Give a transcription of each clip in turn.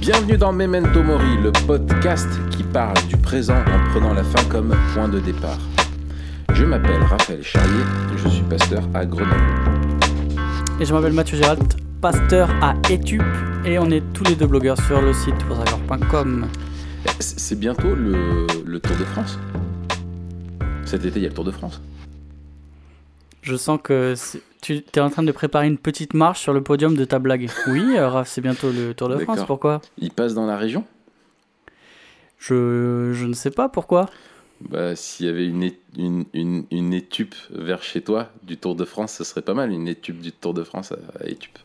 Bienvenue dans Memento Mori, le podcast qui parle du présent en prenant la fin comme point de départ. Je m'appelle Raphaël Charrier et je suis pasteur à Grenoble. Et je m'appelle Mathieu Gérald, pasteur à Etup et on est tous les deux blogueurs sur le site posaccord.com. C'est bientôt le, le Tour de France. Cet été, il y a le Tour de France. Je sens que tu es en train de préparer une petite marche sur le podium de ta blague. Oui, euh, Raph, c'est bientôt le Tour de France. Pourquoi Il passe dans la région? Je, je ne sais pas pourquoi. bah, S'il y avait une, une, une, une étupe vers chez toi du Tour de France, ce serait pas mal, une étupe du Tour de France à, à étupe.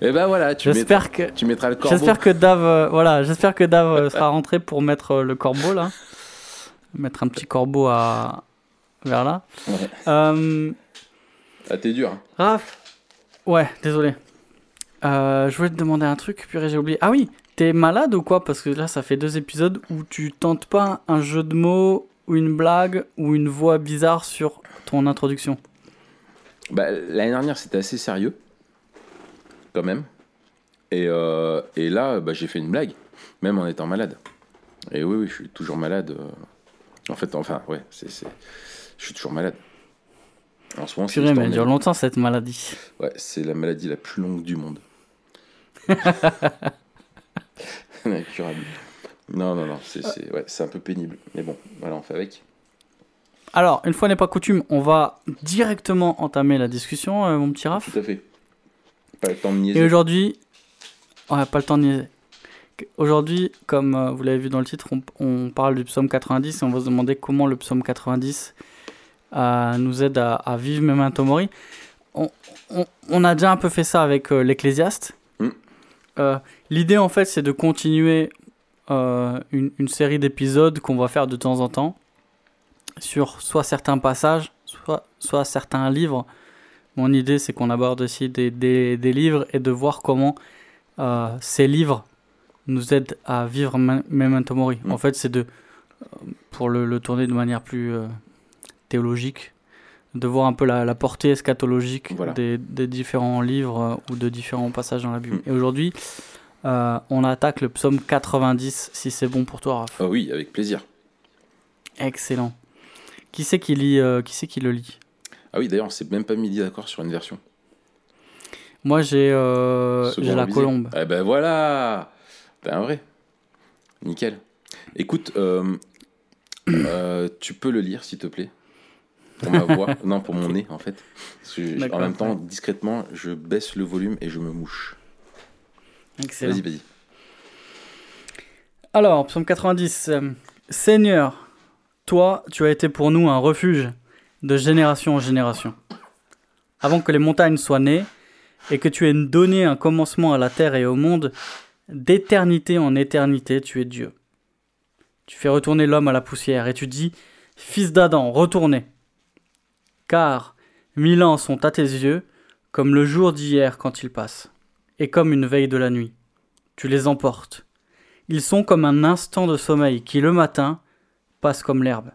Et ben voilà, tu, mettras, que tu mettras le corbeau. j'espère que Dave euh, voilà, j'espère que Dave euh, sera rentré pour mettre euh, le corbeau là. Mettre un petit corbeau à vers là. Ouais. Euh, Ah, t'es dur. hein. Raph Ouais, désolé. Euh, je voulais te demander un truc, purée, j'ai oublié. Ah oui, t'es malade ou quoi? Parce que là, ça fait deux épisodes où tu tentes pas un jeu de mots ou une blague ou une voix bizarre sur ton introduction. Bah, L'année dernière, c'était assez sérieux, quand même. Et, euh, et là, bah, j'ai fait une blague, même en étant malade. Et oui, oui, je suis toujours malade. En fait, enfin, ouais, c'est, c'est... je suis toujours malade. En ce moment, c'est, Purée, mais elle dure longtemps cette maladie. Ouais, c'est la maladie la plus longue du monde. Incurable. Non, non, non, c'est, c'est, ouais, c'est un peu pénible. Mais bon, voilà, on fait avec. Alors, une fois n'est pas coutume, on va directement entamer la discussion, euh, mon petit Raph. Tout à fait. Pas le temps de Et niaiser. aujourd'hui, on n'a pas le temps de niaiser. Aujourd'hui, comme euh, vous l'avez vu dans le titre, on, on parle du psaume 90 et on va se demander comment le psaume 90 euh, nous aide à, à vivre Memento Mori. On, on- on a déjà un peu fait ça avec euh, l'Ecclésiaste. Mm. Euh, L'idée, en fait, c'est de continuer euh, une, une série d'épisodes qu'on va faire de temps en temps sur soit certains passages, soit, soit certains livres. Mon idée, c'est qu'on aborde aussi des, des- des livres et de voir comment ces livres nous aident à vivre Me- Memento Mori. Mm. En fait, c'est de, euh, pour le, le tourner de manière plus euh, théologique, de voir un peu la, la portée eschatologique Voilà. des, des différents livres euh, ou de différents passages dans la Bible. Mm. Et aujourd'hui, euh, on attaque le psaume 90, si c'est bon pour toi, Raph. Ah oui, avec plaisir. Excellent. Qui c'est qui, lit, qui, c'est qui le lit? Ah oui, d'ailleurs, on s'est même pas mis d'accord sur une version. Moi, j'ai la colombe. Eh ben voilà Ben vrai. Nickel. Écoute, euh, euh, tu peux le lire, s'il te plaît? Pour ma voix Non, pour mon nez, en fait. Je- en même temps, discrètement, je baisse le volume et je me mouche. Excellent. Vas-y, vas-y. Alors, psaume 90. euh, Seigneur, toi, tu as été pour nous un refuge de génération en génération. Avant que les montagnes soient nées et que tu aies donné un commencement à la terre et au monde, d'éternité en éternité, tu es Dieu. Tu fais retourner l'homme à la poussière et tu dis Fils d'Adam, retournez. Car mille ans sont à tes yeux comme le jour d'hier quand il passe, et comme une veille de la nuit. Tu les emportes. Ils sont comme un instant de sommeil qui, le matin, passe comme l'herbe.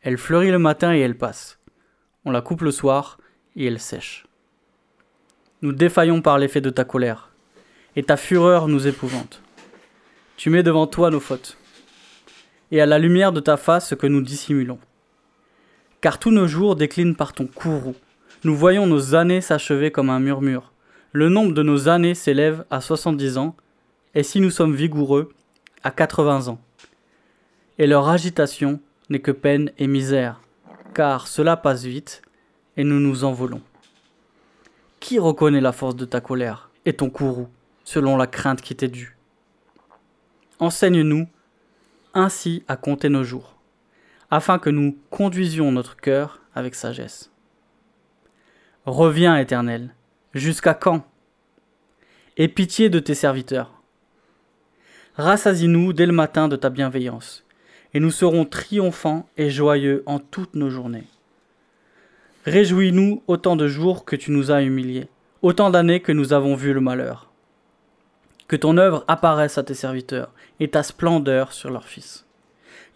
Elle fleurit le matin et elle passe. On la coupe le soir et elle sèche. Nous défaillons par l'effet de ta colère, et ta fureur nous épouvante. Tu mets devant toi nos fautes, et à la lumière de ta face ce que nous dissimulons. Car tous nos jours déclinent par ton courroux. Nous voyons nos années s'achever comme un murmure. Le nombre de nos années s'élève à 70 ans, et si nous sommes vigoureux, à 80 ans. Et leur agitation n'est que peine et misère, car cela passe vite, et nous nous envolons. Qui reconnaît la force de ta colère et ton courroux, selon la crainte qui t'est due Enseigne-nous ainsi à compter nos jours, afin que nous conduisions notre cœur avec sagesse. Reviens, Éternel, jusqu'à quand? Aie pitié de tes serviteurs. Rassasie-nous dès le matin de ta bienveillance, et nous serons triomphants et joyeux en toutes nos journées. Réjouis-nous autant de jours que tu nous as humiliés, autant d'années que nous avons vu le malheur. Que ton œuvre apparaisse à tes serviteurs, et ta splendeur sur leurs fils.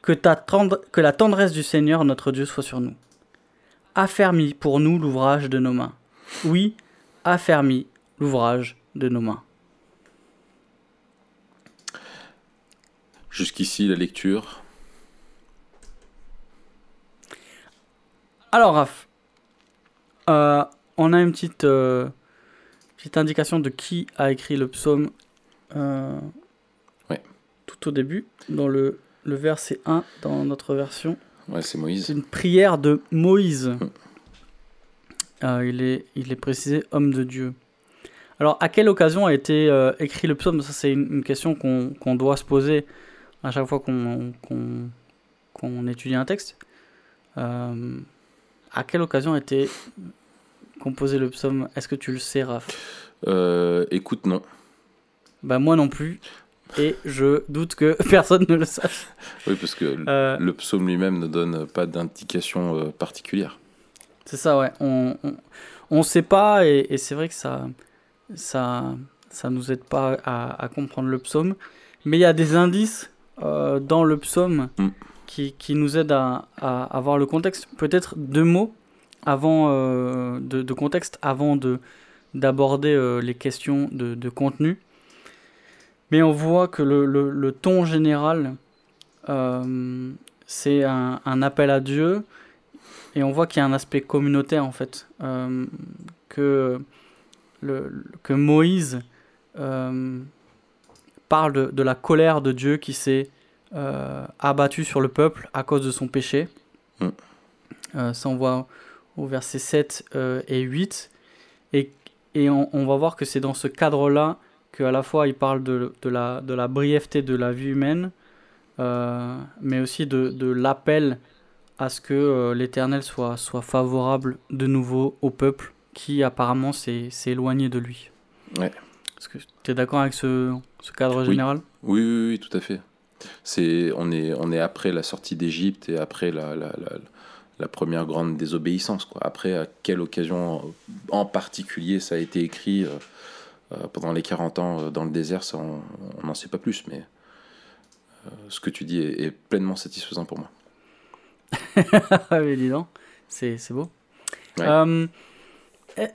Que, ta tendre- que la tendresse du Seigneur notre Dieu soit sur nous. Affermis pour nous l'ouvrage de nos mains. Oui, affermi l'ouvrage de nos mains. Jusqu'ici, la lecture. Alors, Raph, euh, on a une petite, euh, petite indication de qui a écrit le psaume euh, Ouais. tout au début, dans le, le verset 1 dans notre version. Ouais, c'est C'est Moïse. une prière de Moïse. Mm. Euh, il, est, il est précisé homme de Dieu. Alors, à quelle occasion a été euh, écrit le psaume? Ça, c'est une, une question qu'on doit se poser à chaque fois qu'on étudie un texte. Euh, à quelle occasion a été composé le psaume? Est-ce que tu le sais, Raph? Euh, écoute, non. Bah, moi non plus. Et je doute que personne ne le sache. Oui, parce que l- Euh, le psaume lui-même ne donne pas d'indication euh, particulière. C'est ça, ouais. On on, on sait pas et, et c'est vrai que ça ça ça nous aide pas à, à comprendre le psaume. Mais il y a des indices euh, dans le psaume Mm. qui, qui nous aident à, à avoir le contexte. Peut-être deux mots avant euh, de, de contexte avant de d'aborder euh, les questions de, de contenu. Mais on voit que le, le, le ton général, euh, c'est un, un appel à Dieu. Et on voit qu'il y a un aspect communautaire en fait. Euh, que, le, que Moïse euh, parle de, de la colère de Dieu qui s'est euh, abattu sur le peuple à cause de son péché. Mm. Ça, on voit au verset 7 euh, et 8. Et, et on, on va voir que c'est dans ce cadre-là qu'à la fois il parle de, de, la, de la brièveté de la vie humaine, euh, mais aussi de, de l'appel à ce que euh, l'Éternel soit, soit favorable de nouveau au peuple qui apparemment s'est éloigné de lui. Ouais. Est-ce que tu es d'accord avec ce, ce cadre Oui. général? Oui, oui, oui, tout à fait. C'est, on, est, on est après la sortie d'Égypte et après la, la, la, la première grande désobéissance. Quoi. Après, à quelle occasion en particulier ça a été écrit euh, pendant les 40 ans euh, dans le désert, ça, on n'en sait pas plus, mais euh, ce que tu dis est, est pleinement satisfaisant pour moi. Oui, dis donc, c'est c'est beau. Ouais. Euh, est-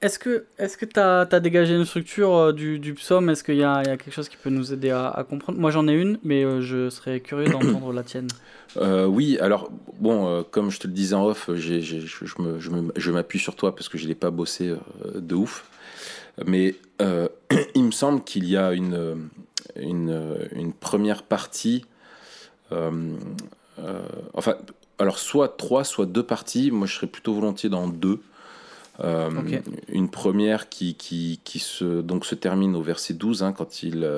est-ce que est-ce que tu as, dégagé une structure euh, du, du psaume? Est-ce qu'il y, y a quelque chose qui peut nous aider à, à comprendre? Moi j'en ai une, mais euh, je serais curieux d'entendre la tienne. Euh, oui, alors, bon, euh, comme je te le disais en off, je, je m'appuie sur toi parce que je ne l'ai pas bossé euh, de ouf. Mais euh, il me semble qu'il y a une, euh, une, euh, une première partie. euh, euh, enfin, alors, soit trois, soit deux parties. Moi, je serais plutôt volontiers dans deux. Une première qui, qui, qui se, donc se termine au verset 12, hein, quand il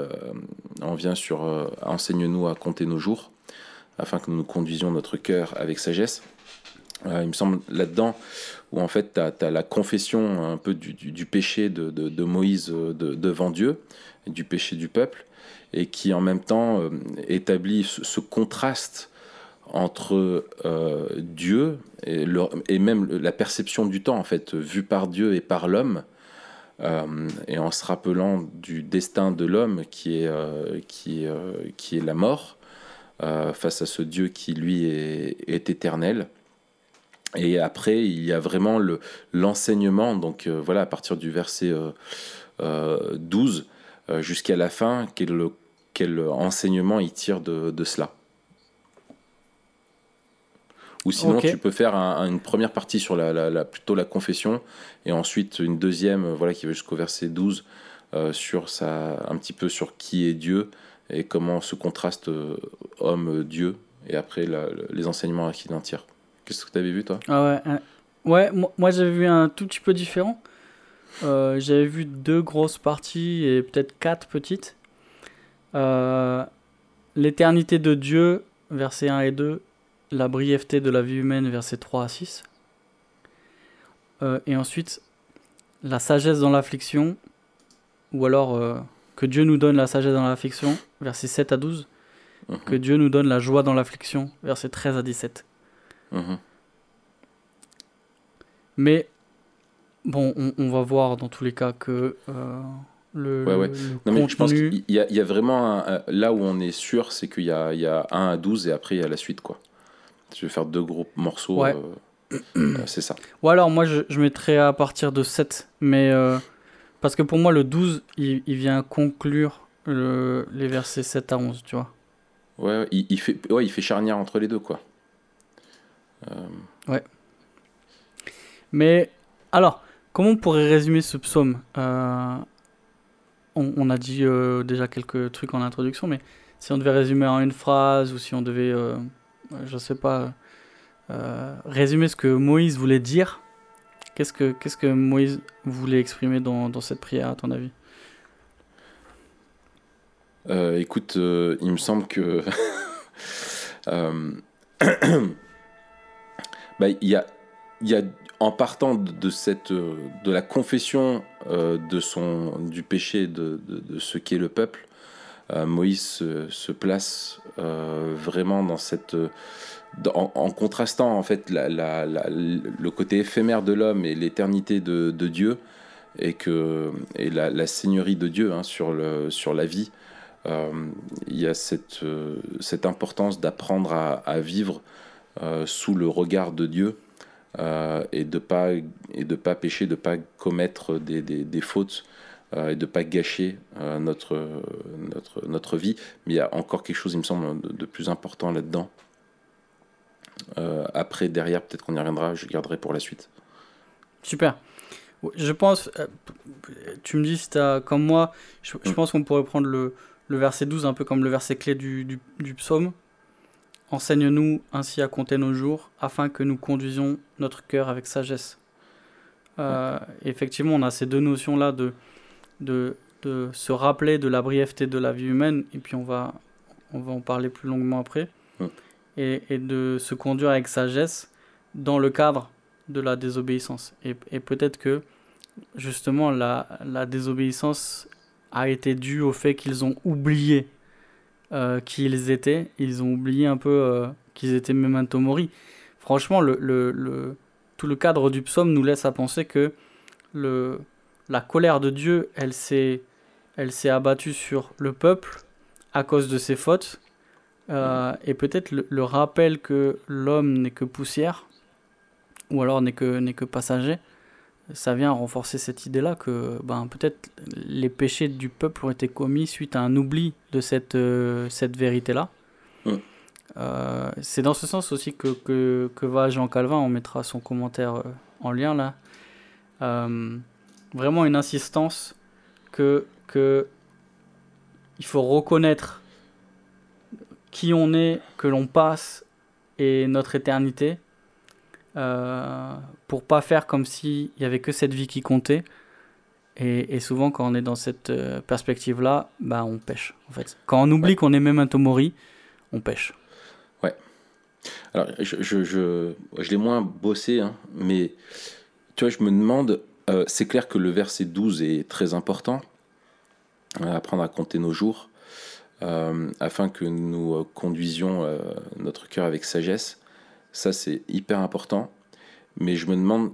en vient sur Enseigne-nous à compter nos jours afin que nous conduisions notre cœur avec sagesse. Euh, il me semble là-dedans où en fait tu as, la confession un peu du, péché de, Moïse euh, de- devant Dieu, du péché du peuple, et qui en même temps euh, établit ce, contraste entre Dieu et, même la perception du temps en fait vue par Dieu et par l'homme et en se rappelant du destin de l'homme qui est qui qui est la mort face à ce Dieu qui lui est éternel. Et après, il y a vraiment le, l'enseignement, donc euh, voilà, à partir du verset euh, euh, 12 euh, jusqu'à la fin, quel, quel enseignement il tire de, de cela. Ou sinon, tu peux faire un- un- une première partie sur la, la- la- plutôt la confession, et ensuite une deuxième, voilà, qui va jusqu'au verset 12, euh, sur sa, un petit peu sur qui est Dieu, et comment se contraste euh, homme-Dieu, et après la- les enseignements à qui en tire. Qu'est-ce que tu avais vu, toi? Ah ouais, hein. ouais moi, moi, j'avais vu un tout petit peu différent. Euh, j'avais vu deux grosses parties et peut-être quatre petites. Euh, L'éternité de Dieu, versets 1 et 2. La brièveté de la vie humaine, versets 3 à 6. Euh, et ensuite, la sagesse dans l'affliction, ou alors euh, que Dieu nous donne la sagesse dans l'affliction, versets 7 à 12. Mhm, Que Dieu nous donne la joie dans l'affliction, versets 13 à 17. Mhm. Mais bon, on, on va voir dans tous les cas que euh, le, Ouais, ouais. le Non, mais je pense contenu- qu'il y, a- il y a vraiment un- là où on est sûr, c'est qu'il y a, il y a 1 à 12 et après il y a la suite quoi. Je vais faire deux gros morceaux. Ouais. euh, Euh, c'est ça. Ou alors, moi, je, je mettrais à partir de 7. Mais. euh, parce que pour moi, le 12, il, il vient conclure le- les versets 7 à 11, tu vois. Ouais, ouais, il, il fait, ouais, il fait charnière entre les deux, quoi. Mais alors, comment on pourrait résumer ce psaume? Euh, on, on a dit euh, déjà quelques trucs en introduction, mais si on devait résumer en une phrase ou si on devait, euh, je sais pas, euh, résumer ce que Moïse voulait dire, qu'est-ce que, qu'est-ce que Moïse voulait exprimer dans, dans cette prière, à ton avis? Euh, écoute, euh, il me semble que. bah, y a, en partant de, euh, la confession euh, du péché de, de, de ce qu'est le peuple, euh, Moïse se, place vraiment dans cette. en, contrastant en fait le côté éphémère de l'homme et l'éternité de, Dieu et que et la, seigneurie de Dieu hein, sur la vie il y a cette, importance d'apprendre à, vivre sous le regard de Dieu euh, et de pas et de pas pécher, de pas commettre des, des, des fautes euh, et de pas gâcher euh, notre, notre, notre vie. Mais il y a encore quelque chose, il me semble, de, de plus important là-dedans. Euh, après, derrière, peut-être qu'on y reviendra, je garderai pour la suite. Super. Je pense, euh, tu me dis si t'as- comme moi, je, je Mm. pense qu'on pourrait prendre le, le verset 12 un peu comme le verset clé du, du, du psaume. Enseigne-nous ainsi à compter nos jours, afin que nous conduisions notre cœur avec sagesse. Euh, Effectivement, on a ces deux notions-là de, de, de se rappeler de la brièveté de la vie humaine, et puis on va, on va en parler plus longuement après, et, et de se conduire avec sagesse dans le cadre de la désobéissance. Et, et peut-être que justement la, la désobéissance a été due au fait qu'ils ont oublié euh, qui ils étaient. Ils ont oublié un peu euh, qu'ils étaient memento mori. Franchement, le, tout le cadre du psaume nous laisse à penser que la colère de Dieu, elle s'est, abattue sur le peuple à cause de ses fautes. Euh, et peut-être le, rappel que l'homme n'est que poussière, ou alors n'est que passager, ça vient renforcer cette idée-là que ben, peut-être les péchés du peuple ont été commis suite à un oubli de cette, euh, cette vérité-là. Mm. Euh, c'est dans ce sens aussi que, que, que va Jean Calvin, on mettra son commentaire euh, en lien là. Euh, vraiment une insistance que, que il faut reconnaître qui on est, que l'on passe et notre éternité euh, pour pas faire comme s'il y avait que cette vie qui comptait. Et, et souvent, quand on est dans cette euh, perspective-là, bah, on pêche, en fait. Quand on oublie Ouais. qu'on est memento mori, on pêche. Alors, je, je, je, je l'ai moins bossé, hein, mais tu vois, je me demande, euh, c'est clair que le verset 12 est très important, euh, apprendre à compter nos jours, euh, afin que nous conduisions notre cœur avec sagesse. Ça, c'est hyper important. Mais je me demande,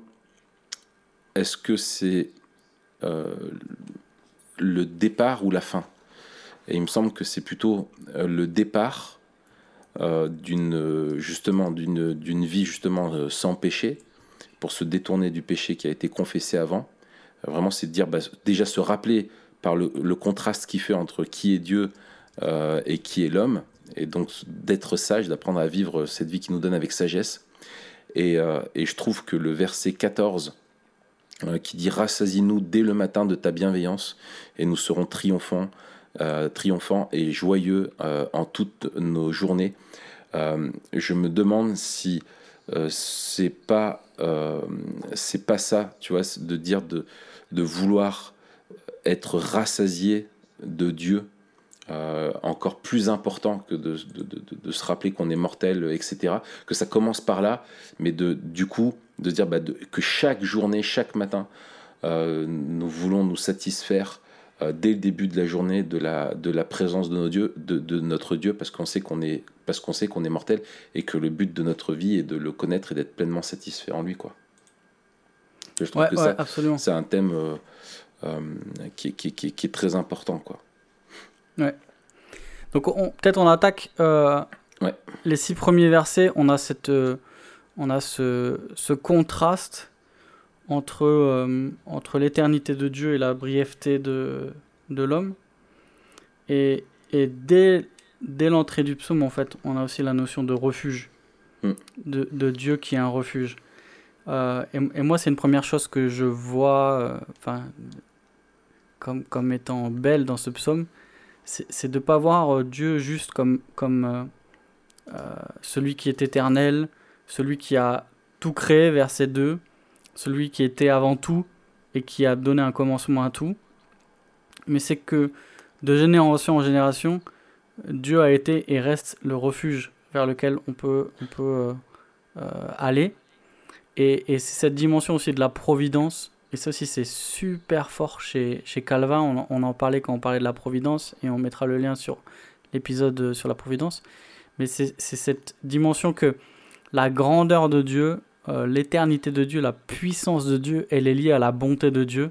est-ce que c'est euh, le départ ou la fin? Et il me semble que c'est plutôt euh, le départ euh, d'une justement d'une d'une vie justement sans péché pour se détourner du péché qui a été confessé avant. Vraiment, c'est de dire bah, déjà se rappeler par le, le contraste qu'il fait entre qui est Dieu et qui est l'homme, et donc d'être sage, d'apprendre à vivre cette vie qui nous donne avec sagesse. Et, euh, et je trouve que le verset 14 euh, qui dit Rassasie-nous dès le matin de ta bienveillance, et nous serons triomphants, euh, triomphants et joyeux en toutes nos journées. Je me demande si c'est pas c'est pas ça, tu vois, de dire de, de vouloir être rassasié de Dieu, euh, encore plus important que de, de, de, de se rappeler qu'on est mortel, etc. Que ça commence par là, mais de, du coup, de dire bah, que chaque journée, chaque matin, euh, nous voulons nous satisfaire euh, dès le début de la journée de la, de la présence de, nos dieux, de, de notre Dieu, parce qu'on sait qu'on est, parce qu'on sait qu'on est mortel et que le but de notre vie est de le connaître et d'être pleinement satisfait en lui, quoi. Je trouve Ouais, que ouais, ça, c'est un thème qui, qui, qui, qui est très important, quoi. Donc on- peut-être on attaque euh, Ouais. les six premiers versets. On a cette, euh, on a ce, ce contraste entre, euh, entre l'éternité de Dieu et la brièveté de, de l'homme. Et, et dès, dès l'entrée du psaume, en fait, on a aussi la notion de refuge, Mm. de, de Dieu qui est un refuge. Et, et moi, c'est une première chose que je vois enfin, comme, comme étant belle dans ce psaume, c'est de ne pas voir euh, Dieu juste comme, comme euh, euh, celui qui est éternel, celui qui a tout créé, verset 2, celui qui était avant tout et qui a donné un commencement à tout. Mais c'est que de génération en génération, Dieu a été et reste le refuge vers lequel on peut, on peut aller. Et, et c'est cette dimension aussi de la providence. Et ça aussi, c'est super fort chez, chez Calvin. On, en- on en parlait quand on parlait de la providence. Et on mettra le lien sur l'épisode euh, sur la providence. Mais c'est cette dimension que la grandeur de Dieu, euh, l'éternité de Dieu, la puissance de Dieu, elle est liée à la bonté de Dieu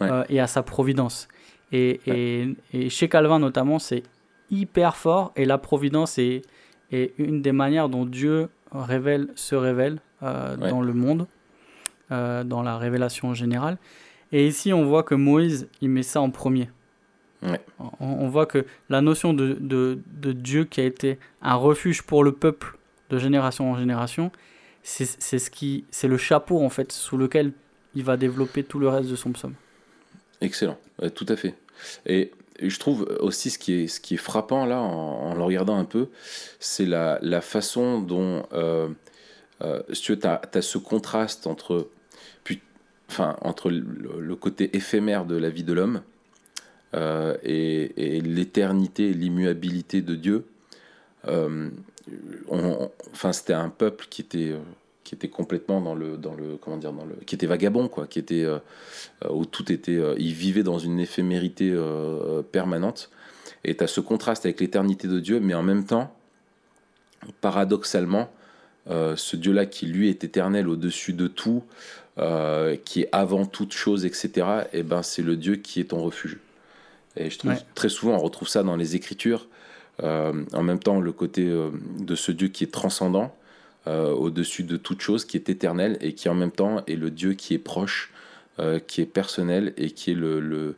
Ouais. euh, et à sa providence. Et, et, et chez Calvin notamment, c'est hyper fort. Et la providence est, est une des manières dont Dieu révèle, se révèle euh, Ouais. dans le monde, euh, dans la révélation générale. Et ici, on voit que Moïse, il met ça en premier. Ouais. On, on voit que la notion de, de, de Dieu qui a été un refuge pour le peuple de génération en génération, c'est ce qui, c'est le chapeau en fait sous lequel il va développer tout le reste de son psaume. Excellent, Ouais, tout à fait. Et je trouve aussi ce qui est, ce qui est frappant là, en, en le regardant un peu, c'est la, la façon dont, euh, euh, si tu veux, as, ce contraste entre, enfin, entre le, côté éphémère de la vie de l'homme euh, et, l'éternité et l'immuabilité de Dieu. Euh, on- c'était un peuple qui était, euh, complètement dans le, comment dire, qui était vagabond, quoi, qui était où tout était, il vivait dans une éphémérité permanente. Et tu as ce contraste avec l'éternité de Dieu, mais en même temps, paradoxalement, ce Dieu-là qui lui est éternel au-dessus de tout, euh, qui est avant toute chose, etc., et ben c'est le Dieu qui est ton refuge. Et je trouve Ouais. très souvent on retrouve ça dans les Écritures. Euh, en même temps, le côté euh, de ce Dieu qui est transcendant, au-dessus de toute chose, qui est éternel et qui en même temps est le Dieu qui est proche, qui est personnel et qui est le, le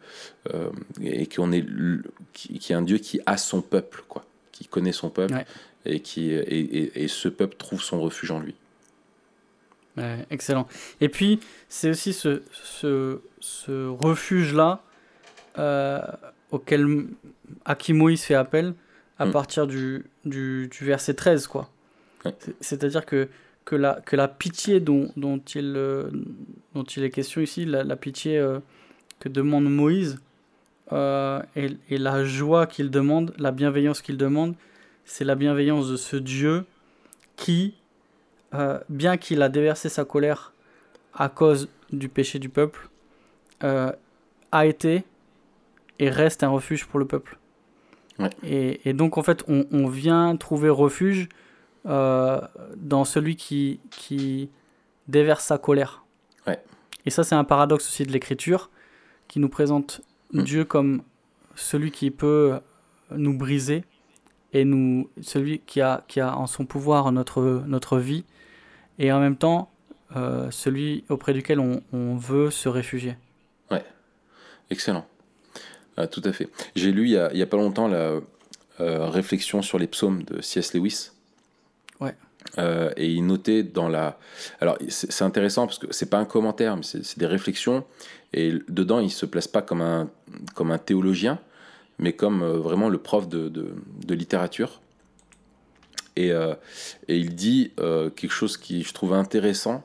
et qu'on est le- qui, qui est un Dieu qui a son peuple, quoi, qui connaît son peuple Ouais. et qui et, et- et ce peuple trouve son refuge en lui. Ouais, excellent. Et puis, c'est aussi ce, ce, ce refuge-là euh, auquel, à qui Moïse fait appel à Mm. partir du, du, du verset 13. Quoi. Ouais. C'est-à-dire que, que, la, que la pitié dont, dont, il, euh, dont il est question ici, la, la pitié euh, que demande Moïse, euh, et, et la joie qu'il demande, la bienveillance qu'il demande, c'est la bienveillance de ce Dieu qui, euh, bien qu'il a déversé sa colère à cause du péché du peuple, euh, a été et reste un refuge pour le peuple. Ouais. Et, et donc en fait, on, on vient trouver refuge euh, dans celui qui, qui déverse sa colère. Ouais. Et ça, c'est un paradoxe aussi de l'écriture qui nous présente Mm. Dieu comme celui qui peut nous briser et nous, celui qui a, qui a en son pouvoir notre, notre vie et en même temps euh, celui auprès duquel on, on veut se réfugier. Excellent. Ah, tout à fait. J'ai lu il y a, pas longtemps la euh, réflexion sur les psaumes de C.S. Lewis. Ouais. Euh, et il notait dans la. Alors, c'est intéressant parce que c'est pas un commentaire, mais c'est c'est des réflexions. Et dedans, il se place pas comme un, comme un théologien, mais comme euh, vraiment le prof de, de, de littérature. Et, euh, et il dit euh, quelque chose qui je trouve intéressant.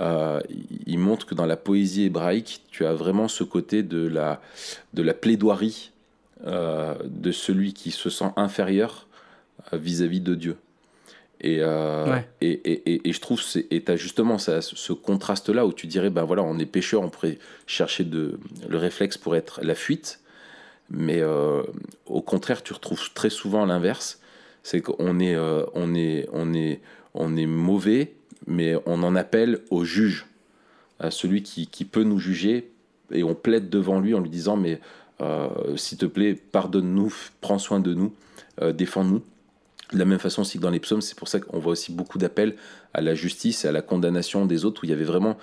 Euh, il- montre que dans la poésie hébraïque, tu as vraiment ce côté de la, de la plaidoirie de celui qui se sent inférieur vis-à-vis de Dieu. Et, Ouais. et, et, et, je trouve, et tu as justement ça, ce contraste-là où tu dirais, ben voilà, on est pécheur, on pourrait chercher de, le réflexe pour être la fuite, mais euh, au contraire, tu retrouves très souvent l'inverse, c'est qu'on est, euh, on est, on est, on est mauvais, mais on en appelle au juge, à celui qui, qui peut nous juger, et on plaide devant lui en lui disant, mais euh, s'il te plaît, pardonne-nous, prends soin de nous, euh, défends-nous. De la même façon aussi que dans les psaumes, c'est pour ça qu'on voit aussi beaucoup d'appels à la justice et à la condamnation des autres, où il y avait vraiment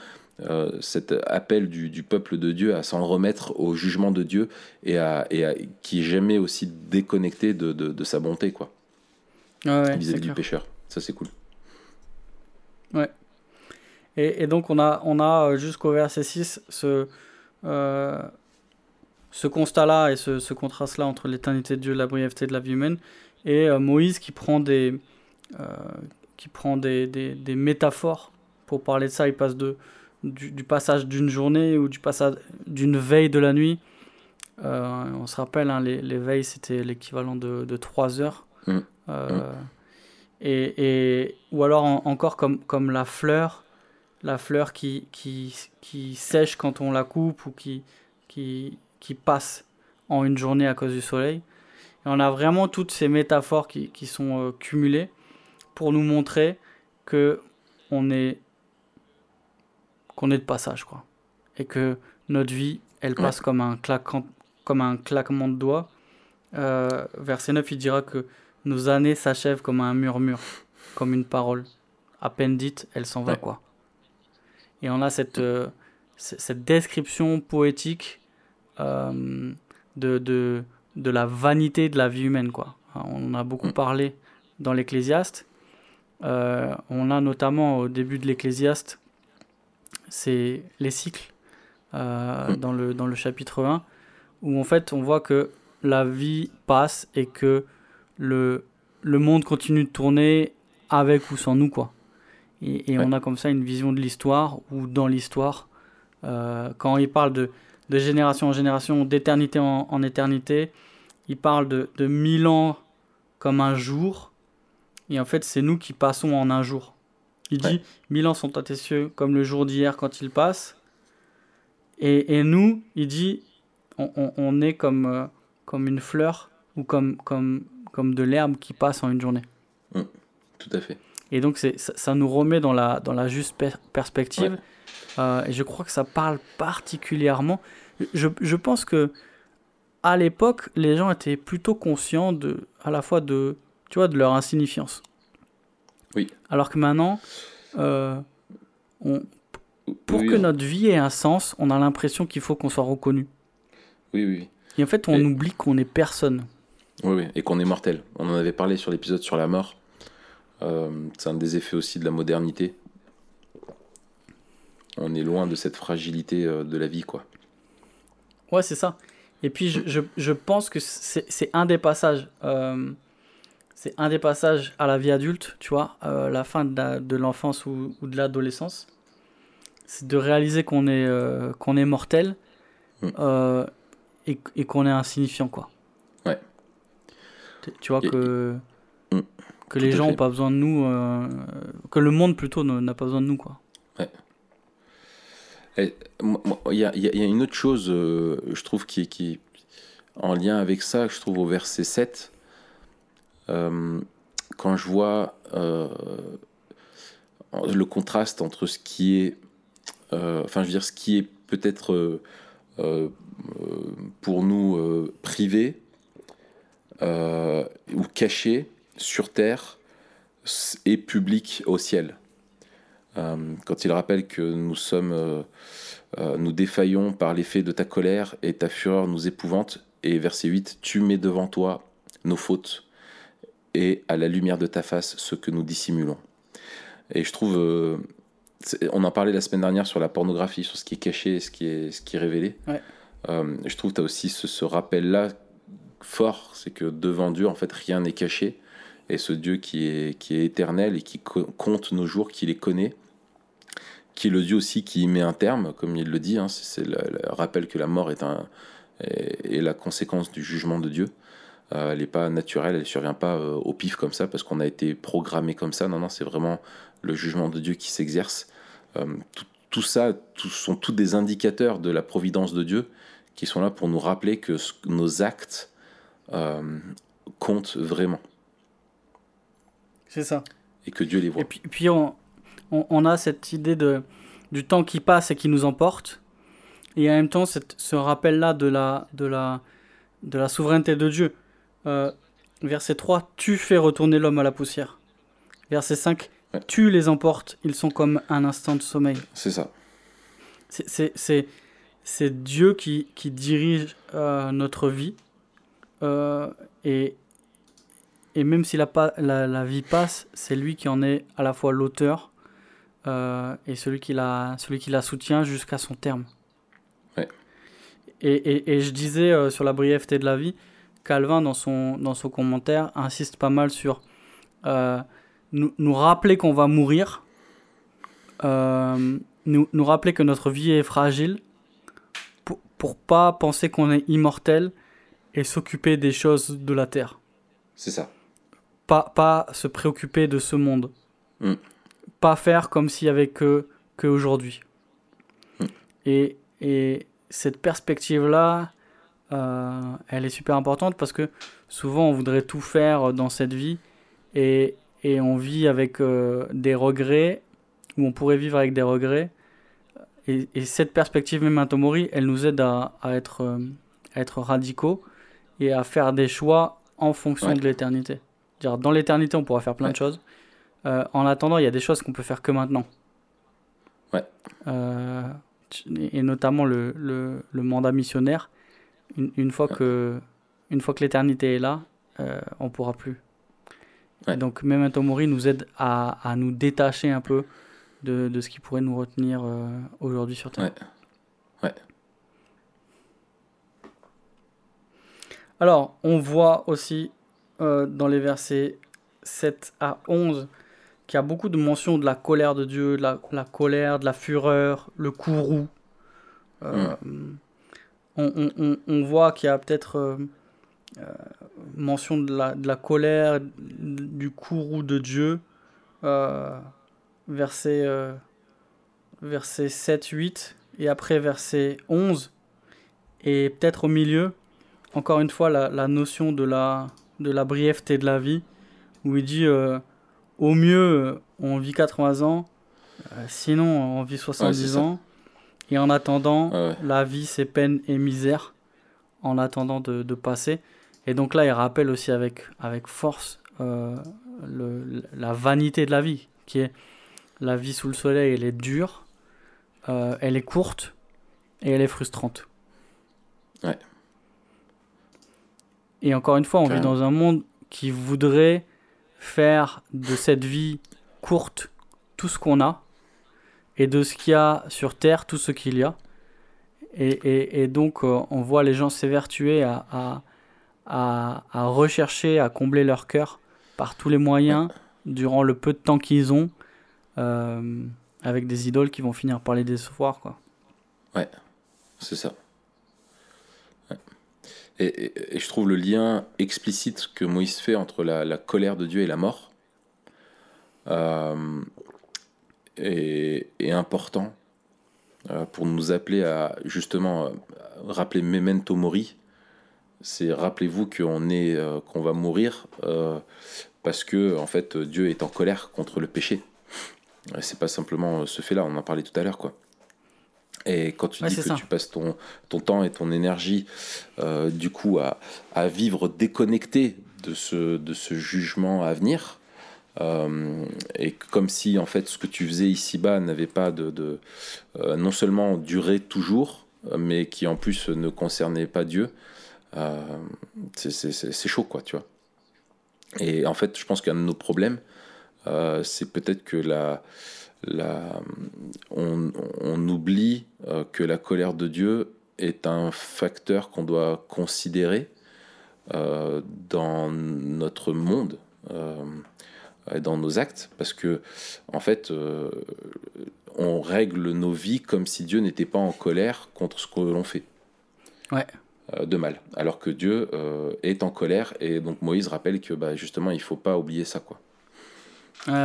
cet appel du, peuple de Dieu à s'en remettre au jugement de Dieu et, à, et qui est jamais aussi déconnecté de, de, sa bonté, quoi. Ouais, vis-à-vis du pécheur. Ça, c'est cool. Ouais. Et, et, donc, on a, on a euh, jusqu'au verset 6 ce, euh, ce constat-là et ce, ce contraste-là entre l'éternité de Dieu et la brièveté de la vie humaine. Et Moïse qui prend des, qui prend des, des, des métaphores pour parler de ça. Il passe de du, passage d'une journée ou du passage d'une veille de la nuit. Euh, on se rappelle, hein, les, les, veilles, c'était l'équivalent de, de 3 heures. Mmh. Euh, mmh. Et, et, ou alors encore comme, comme la fleur, la fleur qui, qui, qui sèche quand on la coupe ou qui, qui, qui passe en une journée à cause du soleil. Et on a vraiment toutes ces métaphores qui, qui sont euh, cumulées pour nous montrer que on est qu'on est de passage, quoi. Et que notre vie, elle passe comme, un claquant, comme un claquement de doigts. Euh, verset 9, il dira que nos années s'achèvent comme un murmure, comme une parole. À peine dite, elle s'en va, quoi. Et on a cette, euh, cette description poétique euh, de, de, de, la vanité de la vie humaine, quoi. On en a beaucoup mm. parlé dans l'Ecclésiaste. on a notamment au début de l'Ecclésiaste c'est les cycles euh, mm. dans, le, dans le chapitre 1, où en fait on voit que la vie passe et que le, le monde continue de tourner avec ou sans nous. quoi. Et, on a comme ça une vision de l'histoire, ou dans l'histoire, euh, quand il parle de, de génération en génération, d'éternité en, éternité, il parle de, de mille ans comme un jour, et en fait c'est nous qui passons en un jour. Il dit Mille ans sont à tes cieux comme le jour d'hier quand il passe. Et, et, nous, il dit on, on, est comme, euh, comme une fleur ou comme, comme, comme de l'herbe qui passe en une journée. Mmh, tout à fait. Et donc, ça, ça, nous remet dans la, dans la juste perspective. Euh, et je crois que ça parle particulièrement. Je, je pense que à l'époque, les gens étaient plutôt conscients de, à la fois de, tu vois, de leur insignifiance. Oui. Alors que maintenant, euh, pour que notre vie ait un sens, on a l'impression qu'il faut qu'on soit reconnu. Oui, oui. Et en fait, on oublie qu'on est personne. Oui, oui, et qu'on est mortel. On en avait parlé sur l'épisode sur la mort. Euh, c'est un des effets aussi de la modernité. On est loin de cette fragilité euh, de la vie, quoi. Ouais, c'est ça. Et puis, je, je, je pense que c'est un des passages. Euh, c'est un des passages à la vie adulte, tu vois, euh, la fin de, l'enfance ou, de l'adolescence. C'est de réaliser qu'on est, qu'on est mortel mm. euh, et, qu'on est insignifiant, quoi. Tu, vois que, mm. que les gens n'ont pas besoin de nous, que le monde plutôt n'a pas besoin de nous, quoi. Ouais. Il y a, y a, une autre chose, je trouve, qui, qui en lien avec ça, je trouve au verset 7 euh, quand je vois euh, le contraste entre ce qui est, euh, enfin je veux dire, ce qui est peut-être pour nous privé ou caché sur terre et public au ciel. quand il rappelle que nous sommes, nous défaillons par l'effet de ta colère et ta fureur nous épouvante. Et verset 8, tu mets devant toi nos fautes et à la lumière de ta face ce que nous dissimulons. Et je trouve, euh, on en parlait la semaine dernière sur la pornographie, sur ce qui est caché et ce qui est, ce qui est révélé. Euh, je trouve que tu as aussi ce, rappel-là fort, c'est que devant Dieu, en fait, rien n'est caché. Et ce Dieu qui est, qui est éternel et qui compte nos jours, qui les connaît, qui est le Dieu aussi qui y met un terme, comme il le dit, hein, c'est le, rappel que la mort est, un, la conséquence du jugement de Dieu. Euh, elle n'est pas naturelle, elle ne survient pas euh, au pif comme ça parce qu'on a été programmé comme ça. Non, non, c'est vraiment le jugement de Dieu qui s'exerce. Euh, tout, ça tout, sont tous des indicateurs de la providence de Dieu qui sont là pour nous rappeler que nos actes comptent vraiment. C'est ça. Et que Dieu les voit. Et puis, puis on, on, a cette idée de, du temps qui passe et qui nous emporte. Et en même temps, cette, ce rappel-là de la, de, la, de la souveraineté de Dieu. Euh, Verset 3, tu fais retourner l'homme à la poussière. Verset 5, Ouais. tu les emportes, ils sont comme un instant de sommeil. C'est ça. C'est Dieu qui, qui dirige euh, notre vie. Euh, et, et même si la, pa- la, la vie passe, c'est lui qui en est à la fois l'auteur euh, et celui qui, la, celui qui la soutient jusqu'à son terme. Ouais. Et, et, et je disais euh, sur la brièveté de la vie, Calvin, dans son, dans son commentaire, insiste pas mal sur euh, nous, nous rappeler qu'on va mourir, nous, nous rappeler que notre vie est fragile, pour, pour pas penser qu'on est immortel et s'occuper des choses de la terre. C'est ça. Pas, pas se préoccuper de ce monde. Mm. Pas faire comme s'il y avait que, que aujourd'hui. Mm. Et, et cette perspective-là, euh, elle est super importante parce que souvent on voudrait tout faire dans cette vie et, et on vit avec euh, des regrets, ou on pourrait vivre avec des regrets. Et, et cette perspective Memento Mori, elle nous aide à, à être, euh, à être radicaux et à faire des choix en fonction Ouais. de l'éternité. Dire, Dans l'éternité, on pourra faire plein de choses. Euh, en attendant, il y a des choses qu'on peut faire que maintenant. Ouais. Euh, et notamment le, le, le mandat missionnaire. Une, une fois que, une fois que l'éternité est là, euh, on pourra plus. Ouais. Donc Memento Mori nous aide à, à nous détacher un peu de, de ce qui pourrait nous retenir euh, aujourd'hui sur Terre. Ouais. Ouais. Alors, on voit aussi euh, dans les versets 7 à 11 qu'il y a beaucoup de mentions de la colère de Dieu, de la, la colère, de la fureur, le courroux. Euh, on, on- on- on voit qu'il y a peut-être euh, mention de la, de la colère, du courroux de Dieu. Verset, verset 7, 8, et après verset 11. Et peut-être au milieu, encore une fois, la, la notion de la, de la brièveté de la vie, où il dit euh, au mieux, euh, on vit 80 ans, euh, sinon, on vit 70 ça. ans. Et en attendant, Ouais, ouais. la vie, c'est peine et misère, en attendant de, de passer. Et donc là, il rappelle aussi avec, avec force euh, le- la vanité de la vie, qui est la vie sous le soleil, elle est dure, euh, elle est courte et elle est frustrante. Ouais. Et encore une fois, on vit dans un monde qui voudrait faire de cette vie courte tout ce qu'on a et de ce qu'il y a sur Terre tout ce qu'il y a. Et, et- et donc, euh, on voit les gens s'évertuer à, à, à, à rechercher, à combler leur cœur par tous les moyens durant le peu de temps qu'ils ont, euh, avec des idoles qui vont finir par les décevoir. Quoi. C'est ça. Et, je trouve le lien explicite que Moïse fait entre la, colère de Dieu et la mort euh, est, important euh, pour nous appeler à justement euh, rappeler Memento Mori. C'est rappelez-vous qu'on est qu'on va mourir parce que en fait Dieu est en colère contre le péché. C'est pas simplement ce fait-là, on en parlait tout à l'heure quoi. Et quand tu Ouais, dis que ça. tu passes ton, ton temps et ton énergie, euh, du coup, à, à vivre déconnecté de ce, de ce jugement à venir, euh, et comme si, en fait, ce que tu faisais ici-bas n'avait pas de... de euh, non seulement duré toujours, mais qui, en plus, ne concernait pas Dieu, c'est- chaud, quoi, tu vois. Et en fait, je pense qu'un de nos problèmes, c'est peut-être que la, la, on, on oublie euh, que la colère de Dieu est un facteur qu'on doit considérer euh, dans notre monde, euh, et dans nos actes, parce que en fait, euh, on règle nos vies comme si Dieu n'était pas en colère contre ce que l'on fait. Ouais. de mal, alors que Dieu est en colère et donc Moïse rappelle que bah, justement il faut pas oublier ça quoi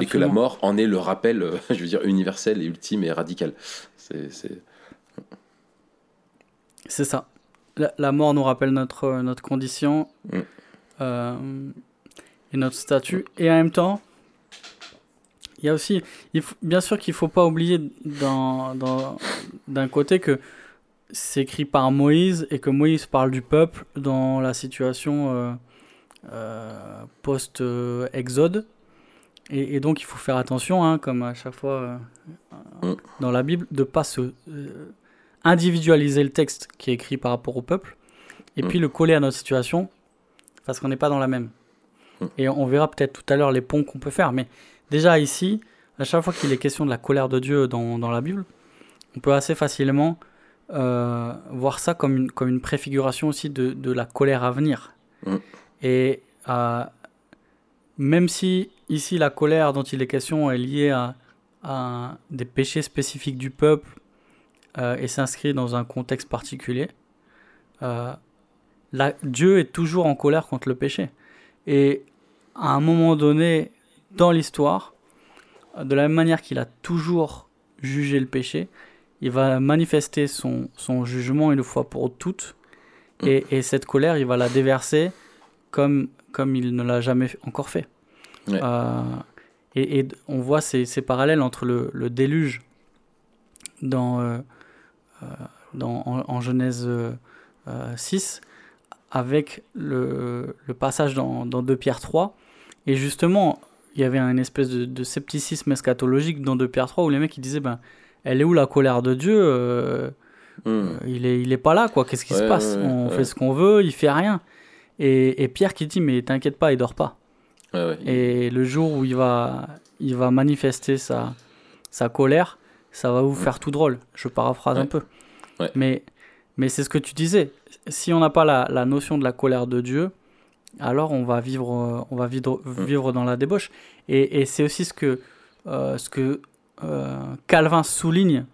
Et que la mort en est le rappel, euh, je veux dire, universel et ultime et radical. C'est, ça. La, la mort nous rappelle notre, notre condition Mm. euh, et notre statut. Et en même temps, il y a aussi, il faut- bien sûr qu'il ne faut pas oublier d'un côté que c'est écrit par Moïse et que Moïse parle du peuple dans la situation euh, post-exode. Et, et, donc il faut faire attention, hein, comme à chaque fois mm. dans la Bible, de ne pas se individualiser le texte qui est écrit par rapport au peuple, et mm. puis le coller à notre situation, parce qu'on n'est pas dans la même. Mm. Et on verra peut-être tout à l'heure les ponts qu'on peut faire, mais déjà ici, à chaque fois qu'il est question de la colère de Dieu dans, dans la Bible, on peut assez facilement euh, voir ça comme une, comme une préfiguration aussi de, de la colère à venir. Mm. Et euh, même si ici la colère dont il est question est liée à, des péchés spécifiques du peuple euh, et s'inscrit dans un contexte particulier, la, Dieu est toujours en colère contre le péché. Et à un moment donné dans l'histoire, de la même manière qu'il a toujours jugé le péché, il va manifester son, jugement une fois pour toutes. Et, et, cette colère, il va la déverser comme, comme il ne l'a jamais encore fait. Euh, et, et, on voit ces, ces, parallèles entre le, le déluge dans, euh, euh, dans, en, Genèse 6 avec le, le passage dans, dans 2 Pierre 3. Et justement, il y avait une espèce de, de, scepticisme eschatologique dans 2 Pierre 3 où les mecs ils disaient ben, elle est où la colère de Dieu hmm. il, est, il est pas là, quoi. Qu'est-ce qui se passe? On fait ce qu'on veut, il fait rien. Et, et Pierre qui dit Mais t'inquiète pas, il dort pas. Et le jour où il va, il va manifester sa, sa colère, ça va vous faire tout drôle. Je paraphrase un peu. Mais, mais c'est ce que tu disais. Si on n'a pas la, la, notion de la colère de Dieu, alors on va vivre, on va vivre, hmm. vivre dans la débauche. Et, et c'est aussi ce que, euh, ce que euh, Calvin souligne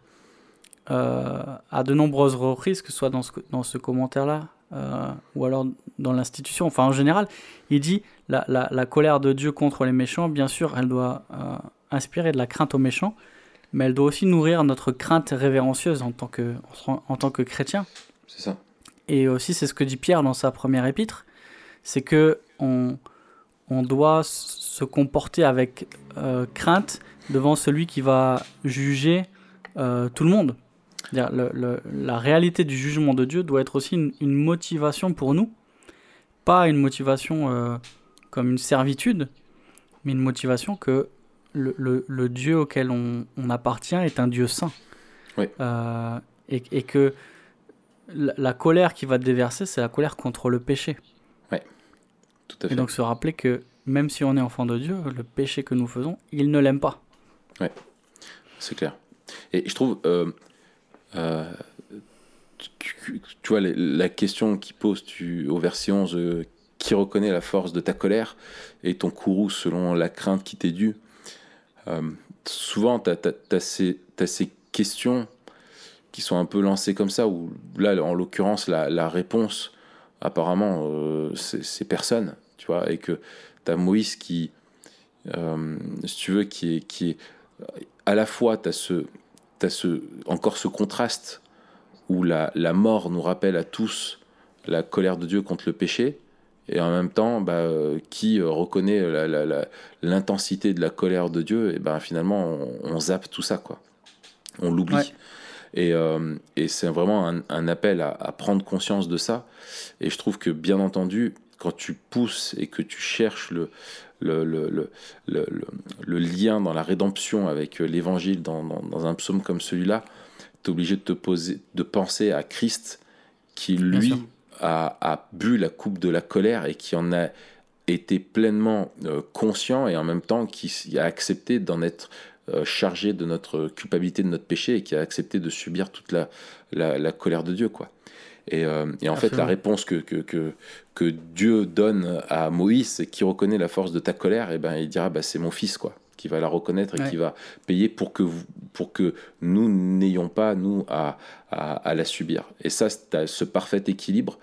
euh, à de nombreuses reprises, que ce soit dans ce, dans ce commentaire-là, euh, ou alors dans l'institution, enfin en général, il dit la, la, la, colère de Dieu contre les méchants, bien sûr, elle doit inspirer de la crainte aux méchants, mais elle doit aussi nourrir notre crainte révérencieuse en tant que, en tant que chrétien. C'est ça. Et aussi, c'est ce que dit Pierre dans sa première épître, c'est que on, on doit se comporter avec crainte devant celui qui va juger euh, tout le monde. Le, le, la réalité du jugement de Dieu doit être aussi une, une motivation pour nous, pas une motivation euh, comme une servitude, mais une motivation que le, le Dieu auquel on, on, appartient est un Dieu saint. Oui. Euh, et, et, que la, la, colère qui va déverser, c'est la colère contre le péché. Oui, tout à fait. Et donc se rappeler que même si on est enfant de Dieu, le péché que nous faisons, il ne l'aime pas. Ouais, c'est clair. Et je trouve, euh, euh, tu, tu, vois, la question qui pose tu, au verset 11, euh, qui reconnaît la force de ta colère et ton courroux selon la crainte qui t'est due. Euh, souvent, tu as, ces, questions qui sont un peu lancées comme ça, où là, en l'occurrence, la, réponse, apparemment, euh, c'est personne, tu vois, et que tu as Moïse qui, euh, si tu veux, qui est, à la fois, tu encore ce contraste où la, mort nous rappelle à tous la colère de Dieu contre le péché, et en même temps, bah, qui reconnaît l'intensité de la colère de Dieu, et ben finalement, on, on, zappe tout ça, quoi. On l'oublie. Ouais. Et, euh, et c'est vraiment un, un appel à, à, prendre conscience de ça. Et je trouve que, bien entendu, quand tu pousses et que tu cherches le, le, le, le, le, lien dans la rédemption avec euh, l'évangile dans, dans, dans, un psaume comme celui-là, tu es obligé de te poser, de penser à Christ qui, lui, a, a, bu la coupe de la colère et qui en a été pleinement euh, conscient et en même temps qui a accepté d'en être euh, chargé de notre culpabilité, de notre péché et qui a accepté de subir toute la, la, la colère de Dieu. quoi. Et, euh, et, en Absolument. fait, la réponse que, que, que, que, Dieu donne à Moïse, qui reconnaît la force de ta colère, et ben il dira bah, c'est mon fils, quoi, qui va la reconnaître et ouais. qui va payer pour que, vous, pour que nous n'ayons pas, nous, à, à, à, la subir. Et ça, c'est ce parfait équilibre,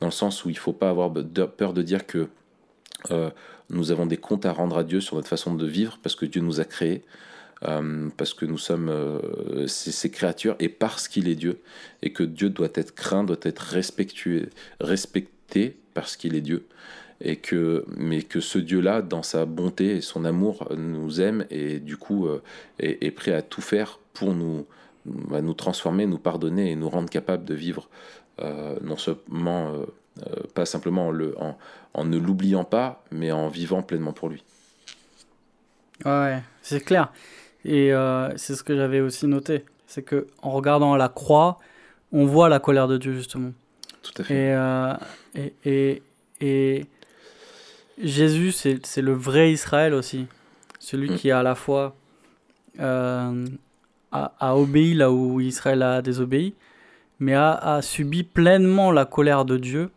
dans le sens où il ne faut pas avoir peur de dire que euh, nous avons des comptes à rendre à Dieu sur notre façon de vivre, parce que Dieu nous a créés. Euh, parce que nous sommes euh, ses, ses, créatures et parce qu'il est Dieu et que Dieu doit être craint, doit être respectué, respecté parce qu'il est Dieu et que mais que ce Dieu-là dans sa bonté et son amour nous aime et du coup euh, est, est, prêt à tout faire pour nous nous transformer, nous pardonner et nous rendre capables de vivre euh, non seulement Euh, pas simplement en, le, en, en ne l'oubliant pas, mais en vivant pleinement pour lui. Ouais, c'est clair. Et euh, c'est ce que j'avais aussi noté. C'est que en regardant la croix, on voit la colère de Dieu, justement. Tout à fait. Et, euh, et, et, et Jésus, c'est le vrai Israël aussi. Celui Mm. qui à la fois euh, a, a obéi là où Israël a désobéi, mais a, a subi pleinement la colère de Dieu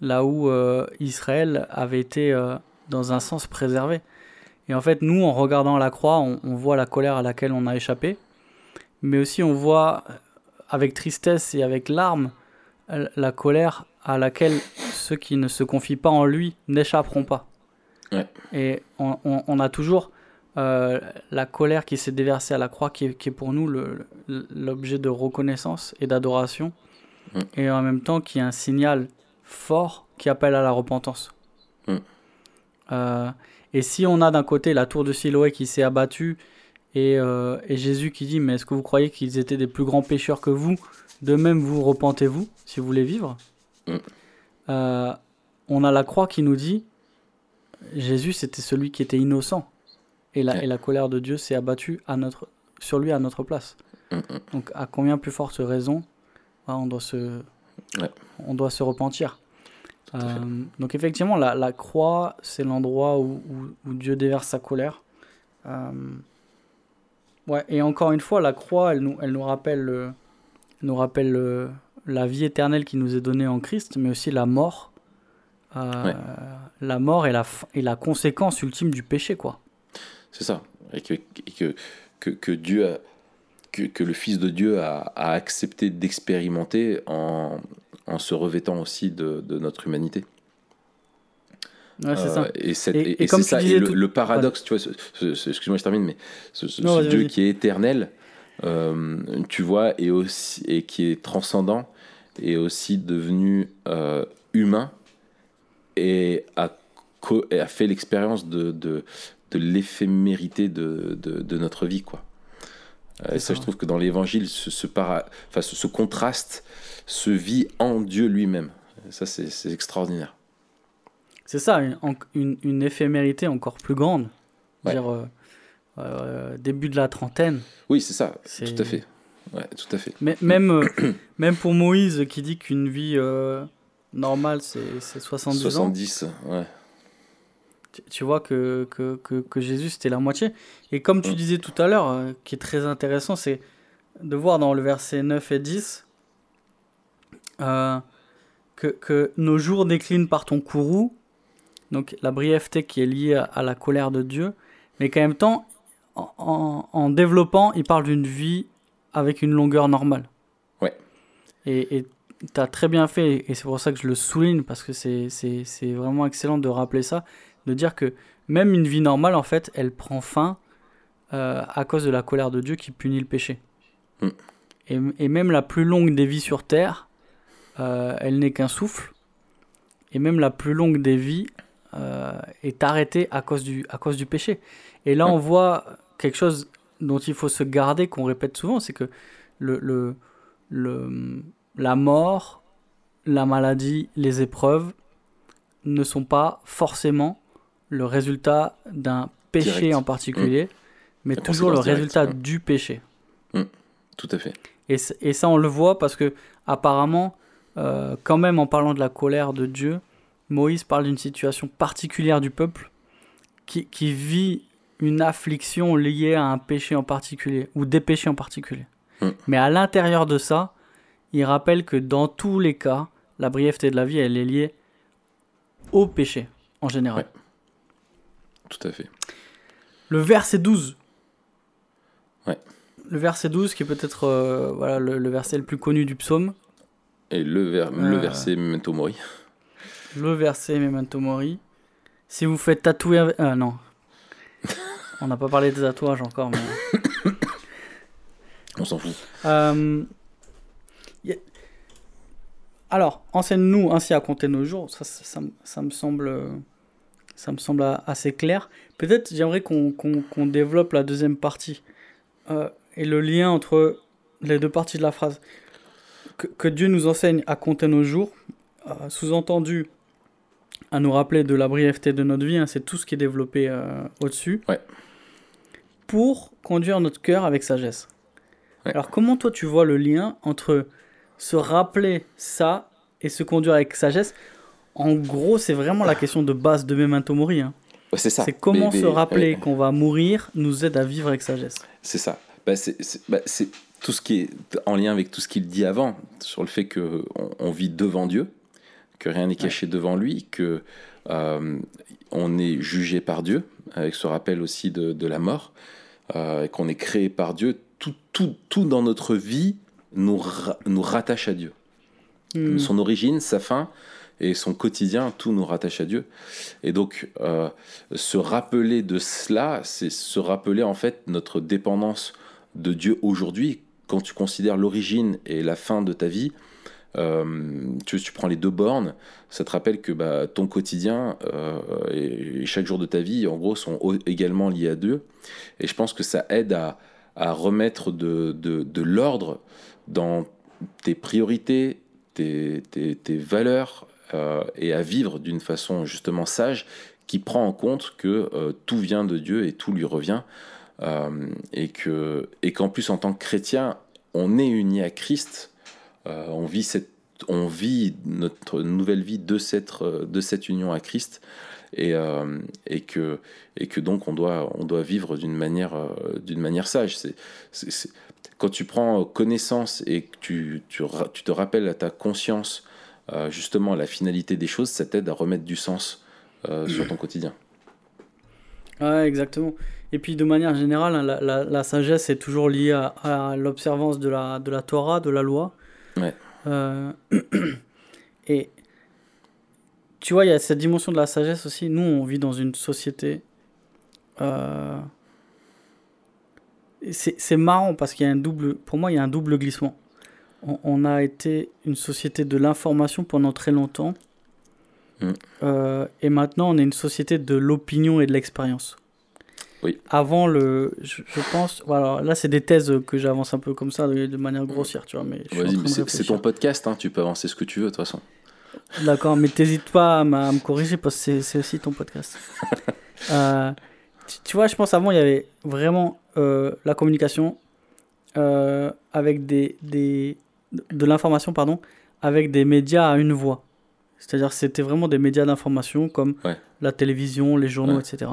là où euh, Israël avait été euh, dans un sens préservé. Et en fait, nous, en regardant la croix, on, on voit la colère à laquelle on a échappé, mais aussi on voit avec tristesse et avec larmes la colère à laquelle ceux qui ne se confient pas en lui n'échapperont pas. Ouais. Et on, on- on a toujours euh, la colère qui s'est déversée à la croix, qui est, qui est pour nous l'objet de reconnaissance et d'adoration, Mm. et en même temps qui est un signal fort qui appelle à la repentance. Mm. Euh, et si on a d'un côté la tour de Siloé qui s'est abattue et, euh, et Jésus qui dit Mais est-ce que vous croyez qu'ils étaient des plus grands pécheurs que vous? De même, vous repentez-vous si vous voulez vivre? Mm. Euh, On a la croix qui nous dit Jésus, c'était celui qui était innocent. Et la, Ouais. et la colère de Dieu s'est abattue à notre, sur lui à notre place. Mm, mm. Donc, à combien plus forte raison hein, on, doit se, Ouais. on doit se repentir. Euh, Donc, effectivement, la, la croix, c'est l'endroit où, où- où Dieu déverse sa colère. Euh, ouais, et encore une fois, la croix, elle nous, elle nous rappelle, le- nous rappelle le- la vie éternelle qui nous est donnée en Christ, mais aussi la mort. Euh, Ouais. La mort est la, la conséquence ultime du péché, quoi. C'est ça. Et que, et que, que, que Dieu a- que, que le Fils de Dieu a, a accepté d'expérimenter en, en se revêtant aussi de, de notre humanité. Ouais, c'est Euh, ça. Et, cette- Et- et- comme ça. Le, tout- le paradoxe, tu vois, excuse-moi, je termine, mais ce, ce- Non, ce vas-y, Dieu qui est éternel, euh, tu vois, et, aussi, et qui est transcendant, est aussi devenu euh, humain et a, co- et a fait l'expérience de, de, de l'éphémérité de, de, de notre vie, quoi. Euh, et ça, ça. je trouve que dans l'évangile, ce, ce, para- enfin, ce, ce contraste se vit en Dieu lui-même. Ça, c'est extraordinaire. C'est ça, une, en- une, une éphémérité encore plus grande. Ouais. Dire, euh, euh, début de la trentaine. Oui, c'est ça, tout à fait. Ouais, tout à fait. Mais, même, euh, même pour Moïse qui dit qu'une vie euh, normale, c'est c'est 70, ans, 70, ouais. tu, tu vois que, que, que, que Jésus, c'était la moitié. Et comme tu Mm. disais tout à l'heure, euh, qui est très intéressant, c'est de voir dans le verset 9 et 10 euh, que, que nos jours déclinent par ton courroux, donc la brièveté qui est liée à, à la colère de Dieu, mais qu'en même temps, en, en- en développant, il parle d'une vie avec une longueur normale. Ouais. Et tu as très bien fait, et c'est pour ça que je le souligne, parce que c'est vraiment excellent de rappeler ça, de dire que même une vie normale, en fait, elle prend fin euh, à cause de la colère de Dieu qui punit le péché. Mm. Et, et même la plus longue des vies sur Terre, euh, elle n'est qu'un souffle. Et même la plus longue des vies euh, est arrêtée à cause du, à cause du péché. Et là, Ouais. on voit quelque chose dont il faut se garder, qu'on répète souvent, c'est que le, le, le, la mort, la maladie, les épreuves ne sont pas forcément le résultat d'un péché Direct. en particulier, mais La toujours le résultat ouais. du péché. Tout à fait. Et ça, on le voit parce que, apparemment, euh, quand même, en parlant de la colère de Dieu, Moïse parle d'une situation particulière du peuple qui, qui vit une affliction liée à un péché en particulier, ou des péchés en particulier. Mm. Mais à l'intérieur de ça, il rappelle que dans tous les cas, la brièveté de la vie, elle est liée au péché, en général. Ouais. Tout à fait. Le verset 12. Ouais. Le verset 12, qui est peut-être euh, voilà, le, le verset le plus connu du psaume. Et le, ver- Euh. le verset Memento Mori. Le verset Memento Mori. Si vous faites tatouer. Ah non. On n'a pas parlé des tatouages encore, mais... On s'en fout. Euh, Alors, enseigne-nous ainsi à compter nos jours. Ça, ça, ça me- ça me semble, ça me semble assez clair. Peut-être j'aimerais qu'on développe la deuxième partie euh, et le lien entre les deux parties de la phrase. Que, que Dieu nous enseigne à compter nos jours. euh, sous-entendu à nous rappeler de la brièveté de notre vie, hein, c'est tout ce qui est développé euh, au-dessus, Ouais. pour conduire notre cœur avec sagesse. Ouais. Alors comment toi tu vois le lien entre se rappeler ça et se conduire avec sagesse? En gros, c'est vraiment la question de base de Memento Mori. hein. Ouais, c'est ça. C'est comment Mais- se mais- rappeler qu'on va mourir nous aide à vivre avec sagesse. C'est ça. Bah, c'est bah, c'est tout ce qui est en lien avec tout ce qu'il dit avant, sur le fait qu'on on vit devant Dieu, que rien n'est caché devant lui, que euh, on est jugé par Dieu, avec ce rappel aussi de, de la mort, euh, et qu'on est créé par Dieu. Tout, tout, tout dans notre vie nous, ra- nous rattache à Dieu. Hmm. Son origine, sa fin et son quotidien, tout nous rattache à Dieu. Et donc, euh, se rappeler de cela, c'est se rappeler en fait notre dépendance de Dieu aujourd'hui. Quand tu considères l'origine et la fin de ta vie, tu, tu prends les deux bornes, ça te rappelle que bah, ton quotidien euh, et, chaque jour de ta vie, en gros, sont également liés à Dieu. Et je pense que ça aide à, remettre de, l'ordre dans tes priorités, tes, valeurs euh, et à vivre d'une façon justement sage qui prend en compte que euh, tout vient de Dieu et tout lui revient euh, et que et qu'en plus en tant que chrétien on est uni à Christ euh, on vit cette on vit notre nouvelle vie de cette euh, de cette union à Christ et, euh, et que et que donc on doit on doit vivre d'une manière euh, manière sage c'est c'est- quand tu prends connaissance et que tu, tu, tu te rappelles à ta conscience euh, justement la finalité des choses, ça t'aide à remettre du sens euh, sur ton quotidien. Ouais, exactement. Et puis de manière générale, hein, la sagesse est toujours liée à, à l'observance de la, de la Torah, de la loi. Ouais. Euh, et tu vois, il y a cette dimension de la sagesse aussi. Nous, on vit dans une société. euh, c'est marrant parce qu'il y a un double. Pour moi, il y a un double glissement. On, on a été une société de l'information pendant très longtemps. Mm. Euh, et maintenant, on est une société de l'opinion et de l'expérience. Oui. Avant le. Je, je pense. Voilà, là, c'est des thèses que j'avance un peu comme ça, de, de manière grossière, tu vois. Mais c'est ton podcast, hein, tu peux avancer ce que tu veux de toute façon. D'accord, mais t'hésites pas à, me corriger parce que c'est- c'est aussi ton podcast. Euh, tu, tu vois, je pense avant, il y avait vraiment euh, la communication euh, avec des, des, de l'information, pardon, avec des médias à une voix. C'est-à-dire c'était vraiment des médias d'information comme Ouais. la télévision, les journaux, Ouais. etc.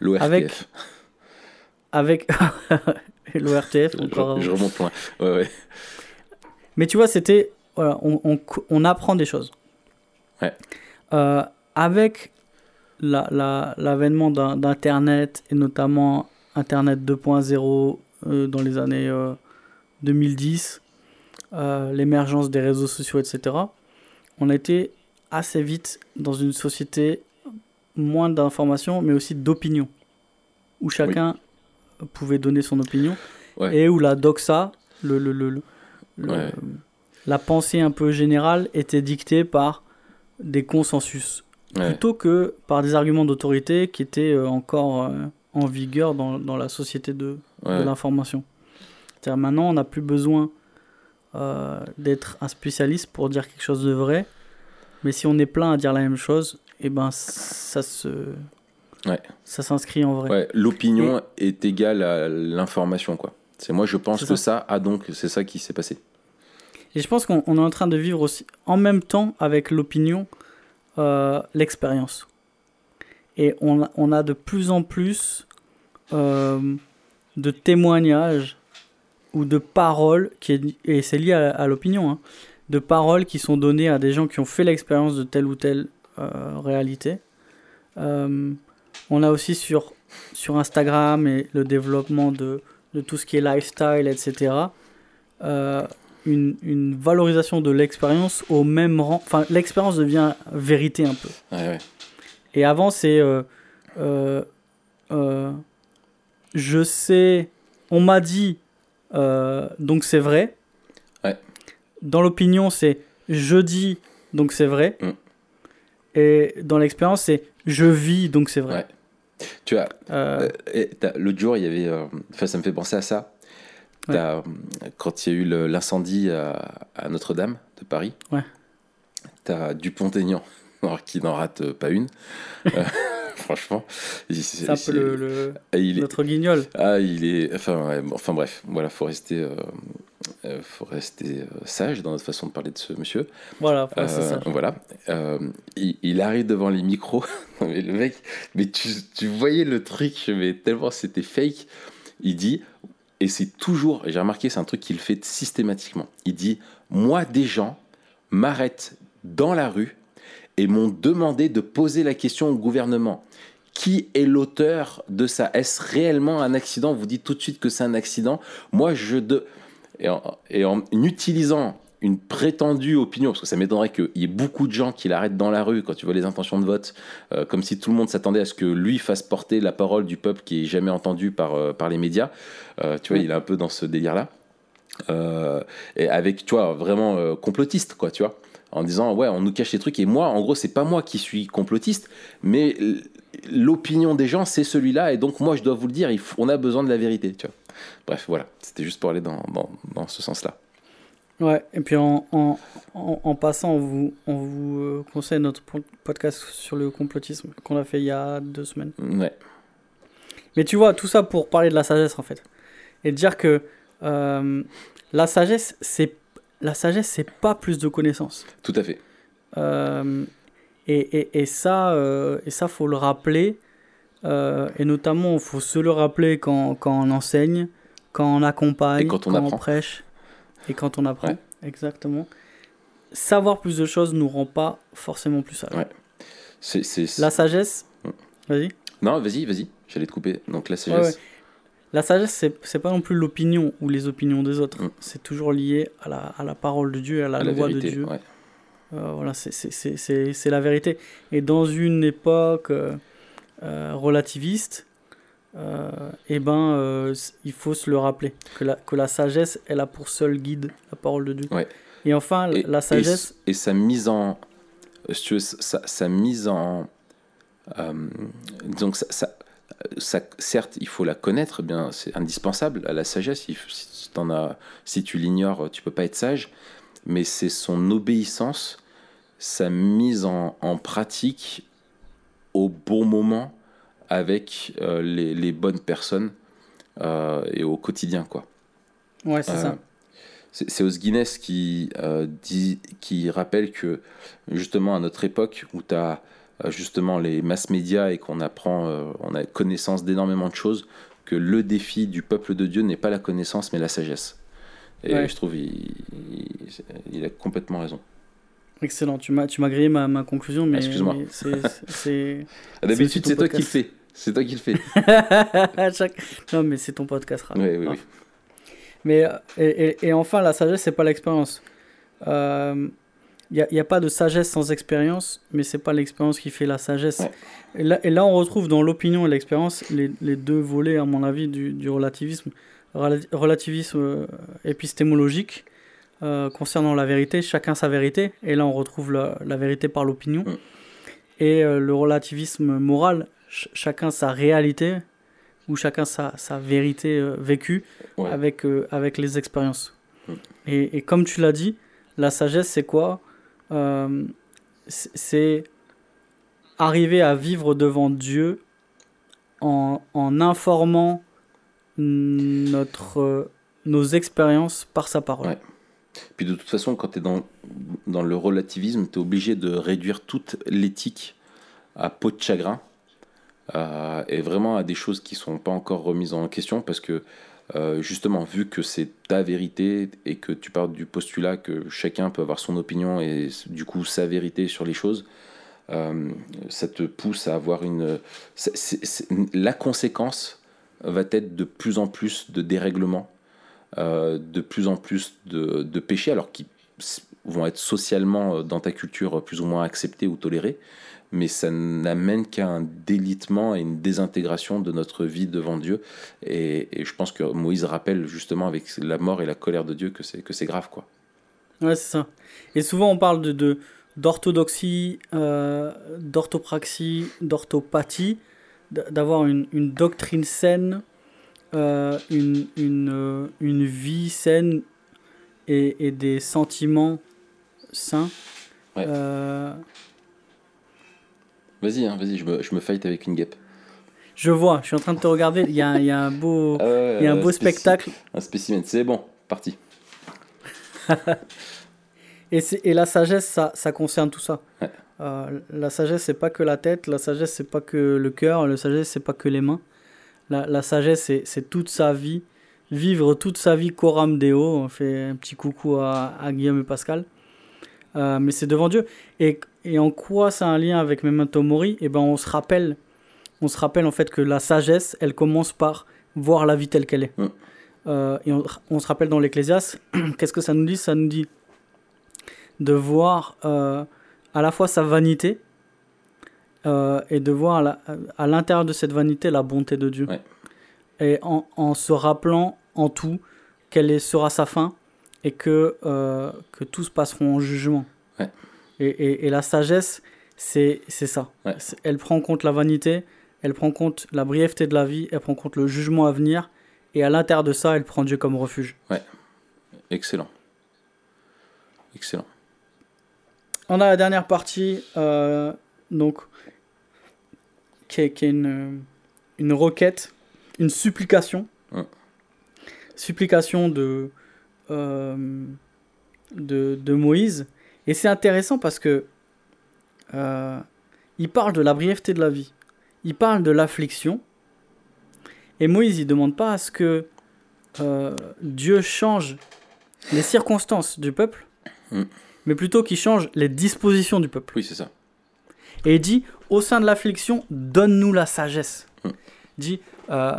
L'ORTF, Avec- Avec l'ORTF, encore. je remonte loin. Ouais. Mais tu vois, c'était. Voilà, on, on, on apprend des choses. Euh, avec la- la- l'avènement d'Internet, et notamment Internet 2.0 euh, dans les années euh, 2010, euh, l'émergence des réseaux sociaux, etc., on a été assez vite dans une société moins d'informations, mais aussi d'opinion, où chacun pouvait donner son opinion, Ouais. et où la doxa, le, le, le- le- le- Ouais. la pensée un peu générale était dictée par des consensus, Ouais. plutôt que par des arguments d'autorité qui étaient euh, encore euh, en vigueur dans, dans la société de, de l'information. C'est-à-dire maintenant, on n'a plus besoin euh, d'être un spécialiste pour dire quelque chose de vrai, mais si on est plein à dire la même chose, et ben ça se Ouais. ça s'inscrit en vrai. Ouais, L'opinion est égale à l'information, quoi. C'est moi, je pense que ça. ah donc c'est ça qui s'est passé. Et je pense qu'on on est en train de vivre aussi, en même temps avec l'opinion, euh, l'expérience. Et on, a- on a de plus en plus euh, de témoignages ou de paroles, qui est, et c'est lié à, à l'opinion, hein, de paroles qui sont données à des gens qui ont fait l'expérience de telle ou telle euh, réalité. Euh, on a aussi sur, sur Instagram et le développement de, de tout ce qui est lifestyle, etc. euh, une, une valorisation de l'expérience au même rang. Enfin, l'expérience devient vérité un peu. Ouais, ouais. Et avant, c'est. je sais. On m'a dit. donc c'est vrai. Dans l'opinion, c'est je dis. Donc c'est vrai. Mm. Et dans l'expérience, c'est je vis. Donc c'est vrai. Ouais. Tu as Euh, Euh, L'autre jour, il y avait. euh, Enfin, ça me fait penser à ça. Euh, quand il y a eu l'incendie à, à Notre-Dame de Paris. Ouais. t'as Dupont-Aignan, qui n'en rate pas une. Franchement. C'est un peu le, le- Ah, il est- notre guignol. Ah, il est. Enfin, ouais, bon, enfin bref, voilà, faut rester, euh, euh, faut rester euh, sage dans notre façon de parler de ce monsieur. Voilà, voilà, il, il arrive devant les micros. Mais le mec, mais tu, tu voyais le truc, mais tellement c'était fake. Il dit, et c'est toujours, j'ai remarqué, c'est un truc qu'il fait systématiquement. Il dit Moi, des gens m'arrêtent dans la rue et m'ont demandé de poser la question au gouvernement. Qui est l'auteur de ça? Est-ce réellement un accident? Vous dites tout de suite que c'est un accident. Moi, je. De... Et, en, et en utilisant une prétendue opinion, parce que ça m'étonnerait qu'il y ait beaucoup de gens qui l'arrêtent dans la rue quand tu vois les intentions de vote, euh, comme si tout le monde s'attendait à ce que lui fasse porter la parole du peuple qui est jamais entendu par, euh, par les médias. Euh, tu vois, il est un peu dans ce délire-là. Et avec, tu vois, vraiment complotiste, quoi, tu vois. En disant, ouais, on nous cache les trucs. Et moi, en gros, c'est pas moi qui suis complotiste, mais l'opinion des gens, c'est celui-là. Et donc, moi, je dois vous le dire, on a besoin de la vérité, tu vois. Bref, voilà. C'était juste pour aller dans, dans, dans ce sens-là. Ouais, et puis en, en, en, en passant, on vous, on vous euh, conseille notre po- podcast sur le complotisme qu'on a fait il y a deux semaines. Ouais. Mais tu vois, tout ça pour parler de la sagesse en fait. Et dire que euh, la sagesse, c'est la sagesse, c'est pas plus de connaissances. Tout à fait. Euh, et, et, et ça, euh, et ça, faut le rappeler. Euh, et notamment, il faut se le rappeler quand, quand on enseigne, quand on accompagne, Et quand on prêche et quand on apprend. Ouais. Exactement. Savoir plus de choses nous rend pas forcément plus sage. Ouais. C'est, c'est- La sagesse, Mm. vas-y. Non, vas-y, vas-y. J'allais te couper. Donc, la sagesse. La sagesse, c'est pas non plus l'opinion ou les opinions des autres. Mm. C'est toujours lié à la, à la parole de Dieu, à la à la loi vérité. de Dieu. ouais. Euh, voilà, c'est- la vérité. Et dans une époque euh, euh, relativiste, euh, eh ben, euh, il faut se le rappeler que la, que la sagesse, elle a pour seul guide la parole de Dieu. Ouais. Et enfin, Et, la sagesse, et, et sa mise en. si tu veux, sa, sa mise en. donc, ça, ça- certes, il faut la connaître, bien, c'est indispensable à la sagesse. Il si, t'en as, si tu l'ignores, tu peux pas être sage. Mais c'est son obéissance, sa mise en, en pratique au bon moment avec euh, les, les bonnes personnes euh, et au quotidien, quoi. ouais, c'est Euh, ça. C'est c'est Os Guinness qui, euh, dit, qui rappelle que justement à notre époque où tu as justement les mass médias et qu'on apprend, euh, on a connaissance d'énormément de choses, que le défi du peuple de Dieu n'est pas la connaissance mais la sagesse. Et Ouais. je trouve il, il, il a complètement raison. Excellent. Tu m'as tu m'as grillé ma, ma conclusion, mais, Excuse-moi. c'est-. Ah, D'habitude c'est toi qui le fais. C'est toi qui le fais. Chaque- Non, mais c'est ton podcast. Oui, oui, oui. Mais, euh, et, et- et enfin, la sagesse, c'est pas l'expérience. Il n'y a, pas de sagesse sans expérience, mais c'est pas l'expérience qui fait la sagesse. Ouais. Et, là, et là, on retrouve dans l'opinion et l'expérience les, les deux volets, à mon avis, du, du relativisme. Rela- relativisme euh, épistémologique euh, concernant la vérité, chacun sa vérité. Et là, on retrouve la, la vérité par l'opinion. Mm. Et euh, le relativisme moral, ch- chacun sa réalité, ou chacun sa, sa vérité euh, vécue Ouais. avec, avec les expériences. Mm. Et, et comme tu l'as dit, la sagesse, c'est quoi? Euh, c'est- arriver à vivre devant Dieu en, en informant notre, nos expériences par sa parole. Puis de toute façon, quand tu es dans, dans le relativisme, tu es obligé de réduire toute l'éthique à peau de chagrin euh, et vraiment à des choses qui sont pas encore remises en question parce que euh, justement, vu que c'est ta vérité et que tu pars du postulat que chacun peut avoir son opinion et du coup sa vérité sur les choses, euh, ça te pousse à avoir une. la conséquence va être de plus en plus de dérèglements euh, de plus en plus de, de péchés, alors qui s- vont être socialement dans ta culture plus ou moins acceptés ou tolérés, mais ça n'amène qu'à un délitement et une désintégration de notre vie devant Dieu. Et, et je pense que Moïse rappelle justement avec la mort et la colère de Dieu que c'est que c'est grave, quoi. Ouais, c'est ça. Et souvent, on parle de, d'orthodoxie, euh, d'orthopraxie, d'orthopathie, d'avoir une, une doctrine saine, euh, une, une, euh, une vie saine et, et des sentiments sains. Ouais. Euh, Vas-y, hein, vas-y, je me, je me fight avec une guêpe. je vois, je suis en train de te regarder. Il y a, il y a un beau, Ah il y a un beau spectacle. Un spécimen, c'est bon, parti. Et, et la sagesse, ça, ça concerne tout ça. Ouais. Euh, la sagesse, c'est pas que la tête. La sagesse, c'est pas que le cœur. La sagesse, c'est pas que les mains. La, la sagesse, c'est, c'est toute sa vie. Vivre toute sa vie coram deo. On fait un petit coucou à, à Guillaume et Pascal. Euh, mais c'est devant Dieu. Et, et en quoi ça a un lien avec Memento Mori? Eh ben, on se rappelle, on se rappelle en fait que la sagesse, elle commence par voir la vie telle qu'elle est. Mm. Euh, et on, on se rappelle dans l'Ecclésiaste, qu'est-ce que ça nous dit? Ça nous dit de voir euh, à la fois sa vanité euh, et de voir à la- à l'intérieur de cette vanité la bonté de Dieu. Ouais. Et en, en se rappelant en tout quelle sera sa fin et que, que tous passeront en jugement. Ouais. Et, et- et la sagesse, c'est ça. Ouais. Elle prend en compte la vanité, elle prend en compte la brièveté de la vie, elle prend en compte le jugement à venir, et à l'intérieur de ça, elle prend Dieu comme refuge. Excellent. Excellent. On a la dernière partie, euh, donc, qui est, qui est une, une requête, une supplication. Ouais. Supplication de, euh, de, de Moïse. Et c'est intéressant parce que euh, il parle de la brièveté de la vie. Il parle de l'affliction. Et Moïse, il demande pas à ce que euh, Dieu change les circonstances du peuple, Mm. mais plutôt qu'il change les dispositions du peuple. Oui, c'est ça. Et il dit, au sein de l'affliction, donne-nous la sagesse. Mm. Il dit, euh,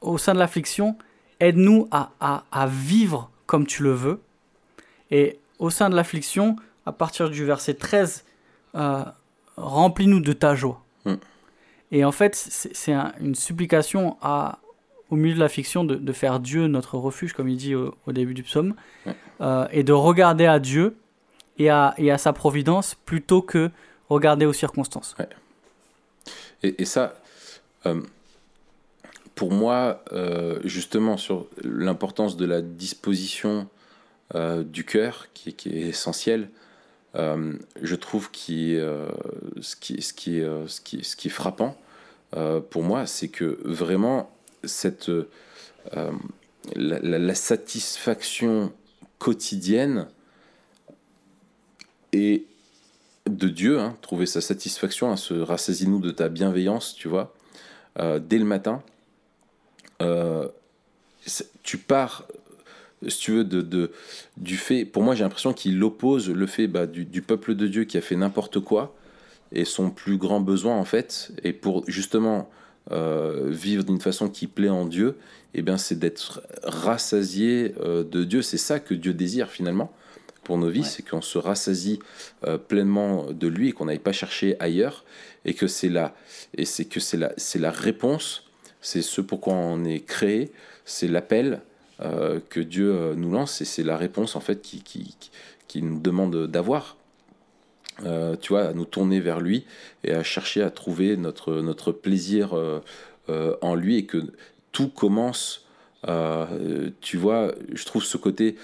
au sein de l'affliction, aide-nous à, à- à vivre comme tu le veux. Et au sein de l'affliction, à partir du verset 13, euh, remplis-nous de ta joie. Mm. Et en fait, c'est c'est un- une supplication à, au milieu de l'affliction de, de faire Dieu notre refuge, comme il dit au, au début du psaume, euh, et de regarder à Dieu et à, et à sa providence plutôt que regarder aux circonstances. Et, et ça, euh, pour moi, euh, justement, sur l'importance de la disposition du cœur, qui, qui est essentielle, euh, je trouve qui, euh, ce, qui, euh, ce, qui, ce qui est frappant, pour moi, c'est que vraiment, cette, la, satisfaction quotidienne et de Dieu, hein, trouver sa satisfaction se rassasie-nous de ta bienveillance, tu vois, dès le matin. Tu pars, si tu veux, de, de- du fait. Pour moi, j'ai l'impression qu'il oppose le fait bah, du, du peuple de Dieu qui a fait n'importe quoi et son plus grand besoin, en fait, et pour justement euh, vivre d'une façon qui plaît en Dieu, eh bien, c'est d'être rassasié euh, de Dieu. C'est ça que Dieu désire finalement pour nos vies, Ouais. c'est qu'on se rassasie euh, pleinement de lui et qu'on n'aille pas chercher ailleurs et que c'est la et c'est que c'est la c'est la réponse c'est ce pourquoi on est créé c'est l'appel euh, que Dieu euh, nous lance et c'est la réponse en fait qui nous demande d'avoir Euh, tu vois à nous tourner vers lui et à chercher à trouver notre notre plaisir en lui et que tout commence tu vois je trouve ce côté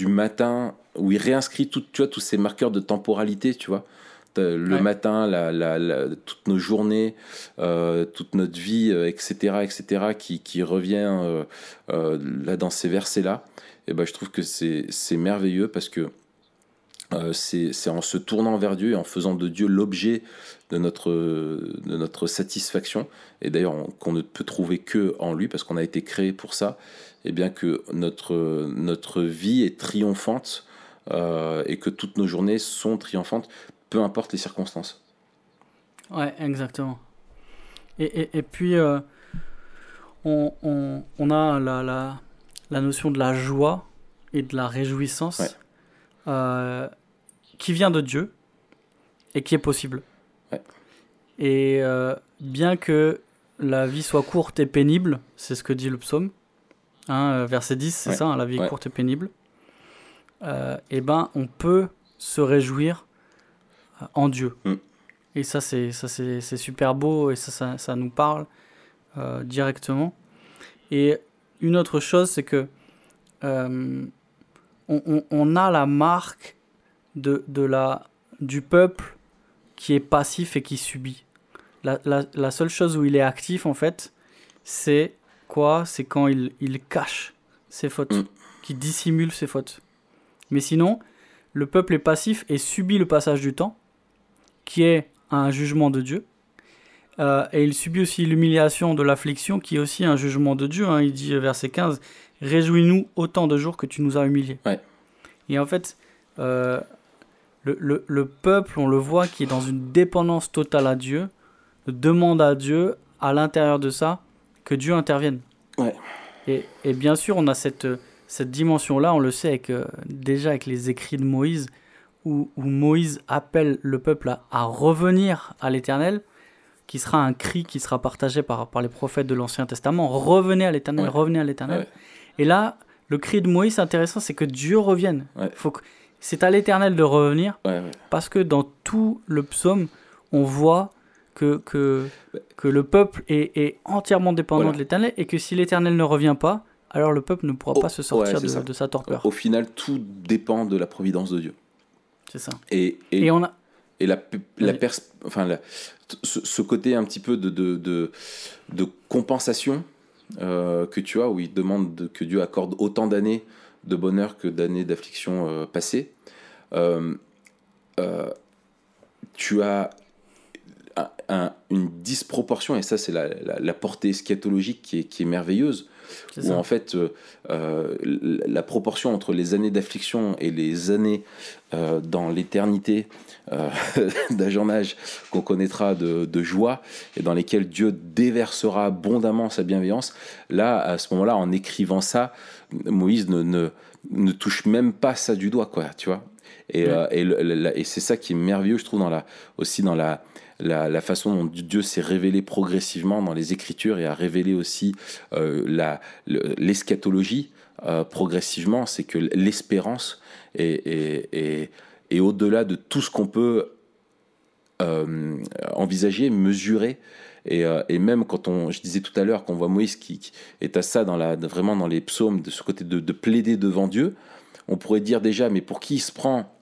du matin où il réinscrit tout, tu vois, tous ces marqueurs de temporalité, tu vois. T'as Le Ouais. matin, la, la- la- toutes nos journées, euh, toute notre vie, euh, etc., etc., qui, qui revient euh, euh, là dans ces versets-là. Et ben, je trouve que c'est merveilleux parce que euh, c'est en se tournant vers Dieu et en faisant de Dieu l'objet de notre, de notre satisfaction, et d'ailleurs on- qu'on ne peut trouver que en lui, parce qu'on a été créé pour ça, et bien que notre, notre vie est triomphante euh, et que toutes nos journées sont triomphantes, peu importe les circonstances. Ouais, exactement. Et, et, et puis, euh, on, on, on a la, la, la notion de la joie et de la réjouissance Ouais. euh, qui vient de Dieu et qui est possible. Ouais. Et euh, bien que la vie soit courte et pénible, c'est ce que dit le psaume, hein, verset 10, c'est Ouais. ça, hein, la vie est courte et pénible, et ben on peut se réjouir en Dieu. Mm. Et ça, c'est ça c'est c'est super beau et ça, ça, ça nous parle euh, directement. Et une autre chose, c'est que euh, on, on- on a la marque de, de la, du peuple qui est passif et qui subit. La, la- la seule chose où il est actif, en fait, c'est quoi? C'est quand il, il cache ses fautes, Mm. qui dissimule ses fautes. Mais sinon, le peuple est passif et subit le passage du temps, qui est un jugement de Dieu. Euh, et il subit aussi l'humiliation de l'affliction, qui est aussi un jugement de Dieu. hein. Il dit, euh, verset 15, Réjouis-nous autant de jours que tu nous as humiliés. Ouais. Et en fait, euh, le, le- le peuple, on le voit, qui est dans une dépendance totale à Dieu, demande à Dieu, à l'intérieur de ça, que Dieu intervienne. Ouais. Et, et bien sûr, on a cette, cette dimension-là, on le sait avec, euh, déjà avec les écrits de Moïse, où, où Moïse appelle le peuple à, à revenir à l'Éternel, qui sera un cri qui sera partagé par, par les prophètes de l'Ancien Testament. Revenez à l'Éternel, Ouais. revenez à l'Éternel. Ouais. Et là, le cri de Moïse, c'est intéressant, c'est que Dieu revienne. Ouais. Faut que, c'est à l'Éternel de revenir, parce que dans tout le psaume, on voit que, que, que le peuple est, est entièrement dépendant Voilà. de l'Éternel, et que si l'Éternel ne revient pas, alors le peuple ne pourra Oh, pas se sortir de, de sa torpeur. Au final, tout dépend de la providence de Dieu. C'est ça. Et, et, Et on a... et la, la pers- enfin, la- ce, ce côté un petit peu de, de, de, de compensation euh, que tu as, où il demande de- que Dieu accorde autant d'années de bonheur que d'années d'affliction euh, passées, euh, euh, tu as un- un- une disproportion, et ça c'est la, la, la portée eschatologique qui est, qui est merveilleuse, où ça. en fait euh, euh, la proportion entre les années d'affliction et les années euh, dans l'éternité euh, âge qu'on connaîtra de, de joie et dans lesquelles Dieu déversera abondamment sa bienveillance, là à ce moment-là en écrivant ça, Moïse ne, ne, ne touche même pas ça du doigt quoi, tu vois. Et, Ouais. et, et c'est ça qui est merveilleux, je trouve, dans la, aussi dans la, la, façon dont Dieu s'est révélé progressivement dans les Écritures et a révélé aussi euh, l'eschatologie euh, progressivement, c'est que l'espérance est, est, est- est au-delà de tout ce qu'on peut euh, envisager, mesurer. Et, et même quand on, je disais tout à l'heure qu'on voit Moïse qui, qui est à ça dans la, vraiment dans les psaumes, de ce côté de, de plaider devant Dieu, on pourrait dire déjà, mais pour qui il se prend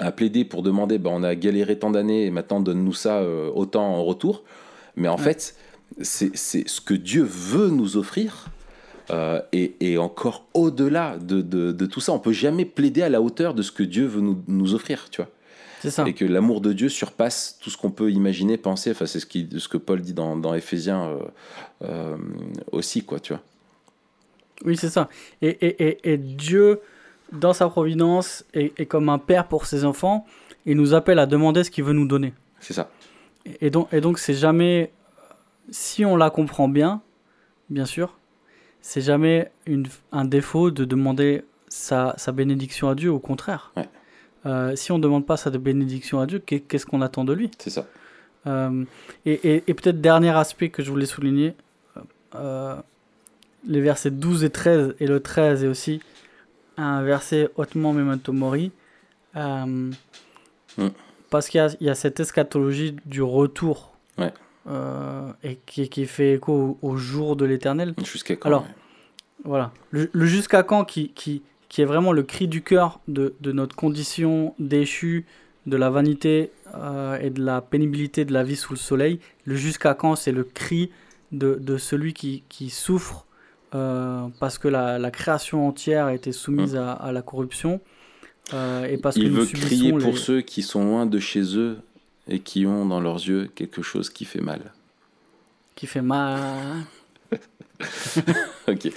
à plaider pour demander, ben, on a galéré tant d'années et maintenant donne-nous ça euh, autant en retour. Mais en Ouais. fait, c'est ce que Dieu veut nous offrir. euh, et, et encore au-delà de, de, de tout ça, on peut jamais plaider à la hauteur de ce que Dieu veut nous, nous offrir, tu vois. C'est ça. Et que l'amour de Dieu surpasse tout ce qu'on peut imaginer, penser. Enfin, c'est ce, qui, ce que Paul dit dans, dans Éphésiens euh, euh, aussi, quoi, tu vois. Oui, c'est ça. Et, et, et Dieu, dans sa providence, est comme un père pour ses enfants. Il nous appelle à demander ce qu'il veut nous donner. C'est ça. Et et donc, et donc c'est jamais, si on la comprend bien, bien sûr, c'est jamais une, un défaut de demander sa, sa bénédiction à Dieu, au contraire. Ouais. Euh, si on ne demande pas sa bénédiction à Dieu, qu'est- qu'est-ce qu'on attend de lui? C'est ça. Euh, Et, et- et peut-être dernier aspect que je voulais souligner, euh, les versets 12 et 13, et le 13 est aussi un verset hautement memento mori, euh, Mm. parce qu'il y a, il y a cette eschatologie du retour, Ouais. euh, et qui, qui fait écho au, au jour de l'éternel. Jusqu'à quand Alors, ouais. Voilà. Le, le jusqu'à quand qui, qui, qui est vraiment le cri du cœur de, de notre condition déchue, de la vanité euh, et de la pénibilité de la vie sous le soleil. Le jusqu'à quand, c'est le cri de, de celui qui, qui souffre euh, parce que la, la création entière a été soumise à, à la corruption. euh, et parce que Il nous veut crier pour les- ceux qui sont loin de chez eux et qui ont dans leurs yeux quelque chose qui fait mal. qui fait mal. ok,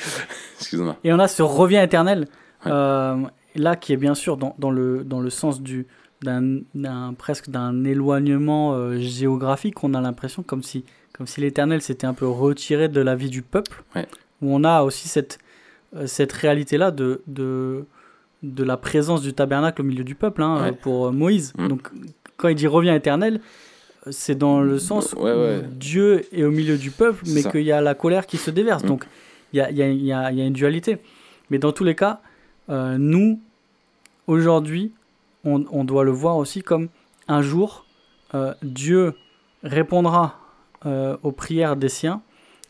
excuse-moi. Et on a ce revient éternel, Ouais. euh, là qui est bien sûr dans, dans le, dans le sens du, d'un, presque d'un éloignement géographique. On a l'impression comme si, comme si l'éternel s'était un peu retiré de la vie du peuple. Ouais. Où on a aussi cette, euh, cette réalité-là de, de, de la présence du tabernacle au milieu du peuple hein, Ouais. pour euh, Moïse. Mm. Donc quand il dit revient éternel, c'est dans le sens Ouais, ouais. où Dieu est au milieu du peuple, mais qu'il y a la colère qui se déverse. Mm. Donc il y a, y, a, y, a, y a une dualité. Mais dans tous les cas, euh, nous, aujourd'hui, on, on doit le voir aussi comme un jour, euh, Dieu répondra euh, aux prières des siens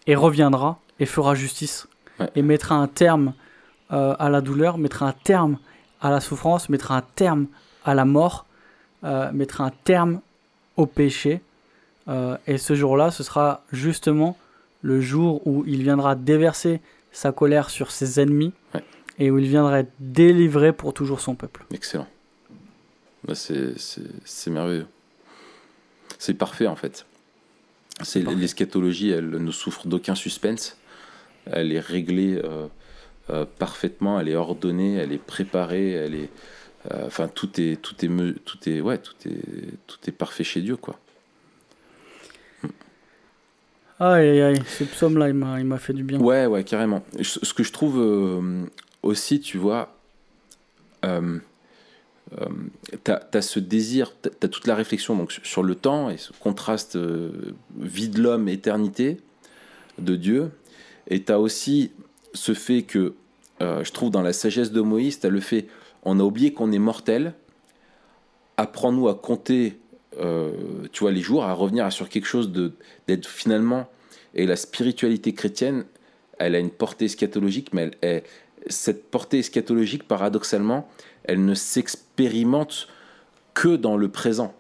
et reviendra et fera justice Ouais. et mettra un terme euh, à la douleur, mettra un terme à la souffrance, mettra un terme à la mort, euh, mettra un terme au péché. Euh, et ce jour-là, ce sera justement le jour où il viendra déverser sa colère sur ses ennemis Ouais. et où il viendra être délivré pour toujours son peuple. Excellent. Bah, c'est, merveilleux. C'est parfait en fait. C'est, l'eschatologie, elle ne souffre d'aucun suspense. Elle est réglée euh, euh, parfaitement, elle est ordonnée, elle est préparée, elle est. euh, Enfin, tout est, tout est, tout est, ouais, tout est, tout est parfait chez Dieu, quoi. Aïe aïe aïe, ce psaume-là, il m'a, il m'a fait du bien. Ouais, ouais, carrément. Ce que je trouve euh, aussi, tu vois, euh, euh, t'as as ce désir, t'as as toute la réflexion donc, sur- le temps et ce contraste vie de l'homme, éternité de Dieu. Et t'as aussi ce fait que, euh, je trouve, dans la sagesse de Moïse, t'as le fait, on a oublié qu'on est mortel. Apprends-nous à compter, euh, tu vois, les jours, à revenir sur quelque chose d'être finalement. Et la spiritualité chrétienne, elle a une portée eschatologique, mais cette portée eschatologique, paradoxalement, elle ne s'expérimente que dans le présent.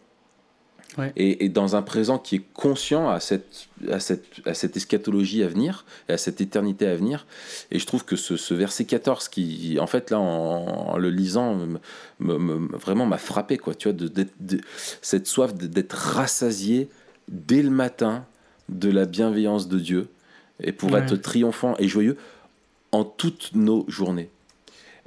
Ouais. Et, et dans un présent qui est conscient à cette, à, cette, à cette eschatologie à venir, et à cette éternité à venir. Et je trouve que ce, ce verset 14, qui, en fait, là, en, en le lisant, me- me- me- vraiment m'a frappé, quoi, tu vois, de, de- cette soif d'être rassasié dès le matin de la bienveillance de Dieu, et pour Ouais. être triomphant et joyeux en toutes nos journées.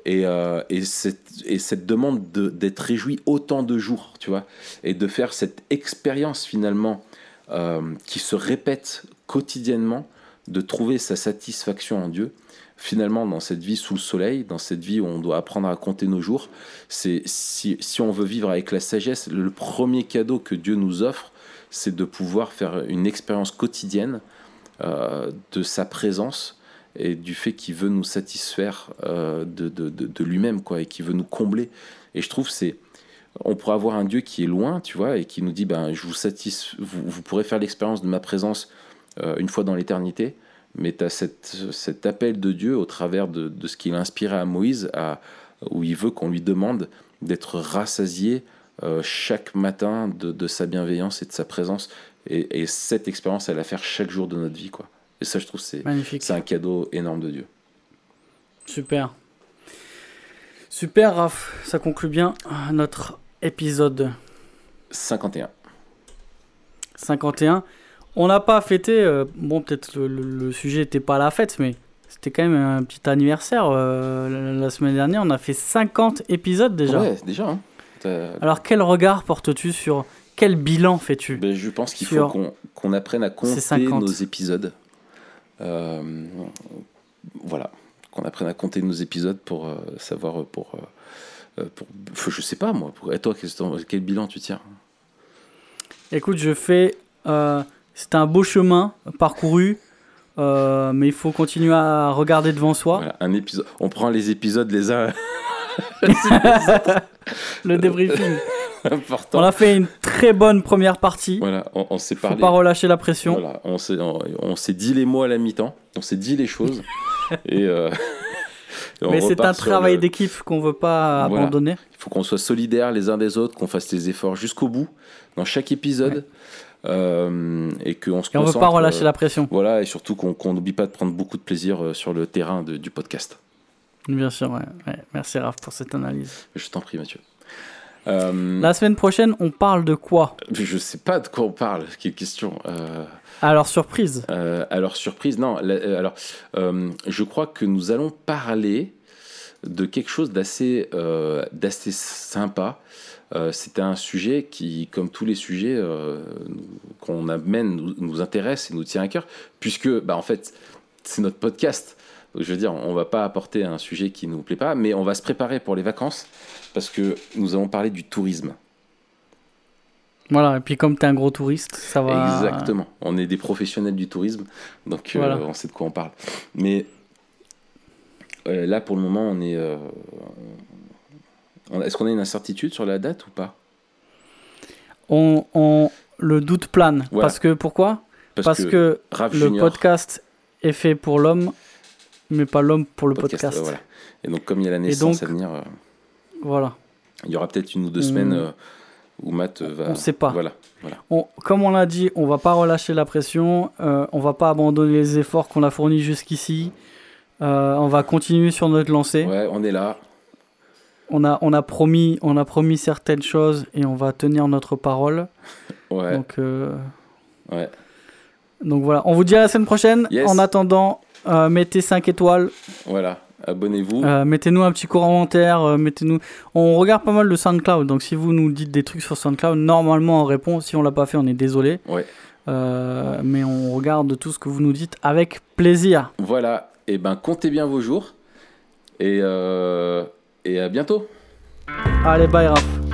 Et, euh, et, cette, et cette demande de- d'être réjoui autant de jours, tu vois, et de faire cette expérience finalement euh, qui se répète quotidiennement, de trouver sa satisfaction en Dieu, finalement dans cette vie sous le soleil, dans cette vie où on doit apprendre à compter nos jours, c'est si, si on veut vivre avec la sagesse, le premier cadeau que Dieu nous offre, c'est de pouvoir faire une expérience quotidienne euh, de sa présence et du fait qu'il veut nous satisfaire euh, de, lui-même quoi et qu'il veut nous combler. Et je trouve c'est on pourrait avoir un Dieu qui est loin tu vois et qui nous dit ben je vous satisfais vous, pourrez faire l'expérience de ma présence euh, une fois dans l'éternité mais tu as cet appel de Dieu au travers de, ce qu'il a inspiré à Moïse à, où il veut qu'on lui demande d'être rassasié euh, chaque matin de, sa bienveillance et de sa présence. Et, et cette expérience elle à faire chaque jour de notre vie quoi et ça je trouve c'est un cadeau énorme de Dieu. Super. Super, Raph. Ça conclut bien notre épisode 51. 51. On n'a pas fêté, euh, bon, peut-être le, le- le sujet n'était pas à la fête, mais c'était quand même un petit anniversaire. euh, la, la semaine dernière, on a fait 50 épisodes déjà. Ouais, déjà. hein. Alors, quel regard portes-tu sur. Quel bilan fais-tu Ben, je pense qu'il faut qu'on qu'on apprenne à compter 50. nos épisodes. Euh, voilà. Qu'on apprenne à compter nos épisodes pour euh, savoir. euh, Pour, pour, faut- je sais pas moi. Pour, et toi, quel, quel bilan tu tires Écoute, je fais. euh, c'est un beau chemin parcouru, euh, mais il faut continuer à regarder devant soi. Voilà, un épisode. On prend les épisodes les uns. Le débriefing. Important. On a fait une très bonne première partie. Voilà, on, on s'est Faut pas relâcher la pression. Voilà, on s'est on, on s'est dit les mots à la mi-temps, on s'est dit les choses et, euh, et Mais c'est un travail le- d'équipe qu'on veut pas Voilà. abandonner. Il faut qu'on soit solidaires les uns des autres, qu'on fasse les efforts jusqu'au bout dans chaque épisode euh, et qu'on se Et on veut pas relâcher euh, la pression. Voilà, et surtout qu'on n'oublie pas de prendre beaucoup de plaisir euh, sur le terrain de- du podcast. Bien sûr, ouais. ouais. Merci Raph pour cette analyse. Je t'en prie, Mathieu. Euh, La semaine prochaine, on parle de quoi Je sais pas de quoi on parle, quelle question. Euh, Alors, surprise. Euh, alors, surprise, non. la- euh, alors, euh, je crois que nous allons parler de quelque chose d'assez d'assez sympa. C'était un sujet qui, comme tous les sujets qu'on amène, nous, nous intéresse et nous tient à cœur, puisque, bah, en fait, c'est notre podcast. Donc, je veux dire, on va pas apporter un sujet qui nous plaît pas, mais on va se préparer pour les vacances, parce que nous allons parler du tourisme. Voilà, et puis comme tu es un gros touriste, ça va. Exactement. On est des professionnels du tourisme, donc euh, on sait de quoi on parle. Mais euh, là, pour le moment, on est. euh, on- Est-ce qu'on a une incertitude sur la date ou pas? On, on- le doute plane. Voilà. Parce que pourquoi? Parce que, le Junior, podcast est fait pour l'homme, mais pas l'homme pour le podcast, podcast. voilà. Et donc, comme il y a la naissance donc- à venir, euh, Voilà. Il y aura peut-être une ou deux semaines euh, où Matt euh, va. on sait pas. Voilà. voilà. On- comme on l'a dit, on va pas relâcher la pression, euh, on va pas abandonner les efforts qu'on a fournis jusqu'ici. On va continuer sur notre lancée. Ouais, on est là. On a, on a promis, on a promis certaines choses et on va tenir notre parole. Ouais. Donc, Ouais. donc voilà, on vous dit à la semaine prochaine. Yes. En attendant, euh, mettez 5 étoiles, Voilà. Abonnez-vous. euh, mettez-nous un petit commentaire, euh, mettez-nous. On regarde pas mal le SoundCloud, donc si vous nous dites des trucs sur SoundCloud, normalement on répond. Si on l'a pas fait, on est désolé. Ouais. Euh, mais on regarde tout ce que vous nous dites avec plaisir. Voilà. Et ben, comptez bien vos jours. Et, et à bientôt. Allez, bye Raph.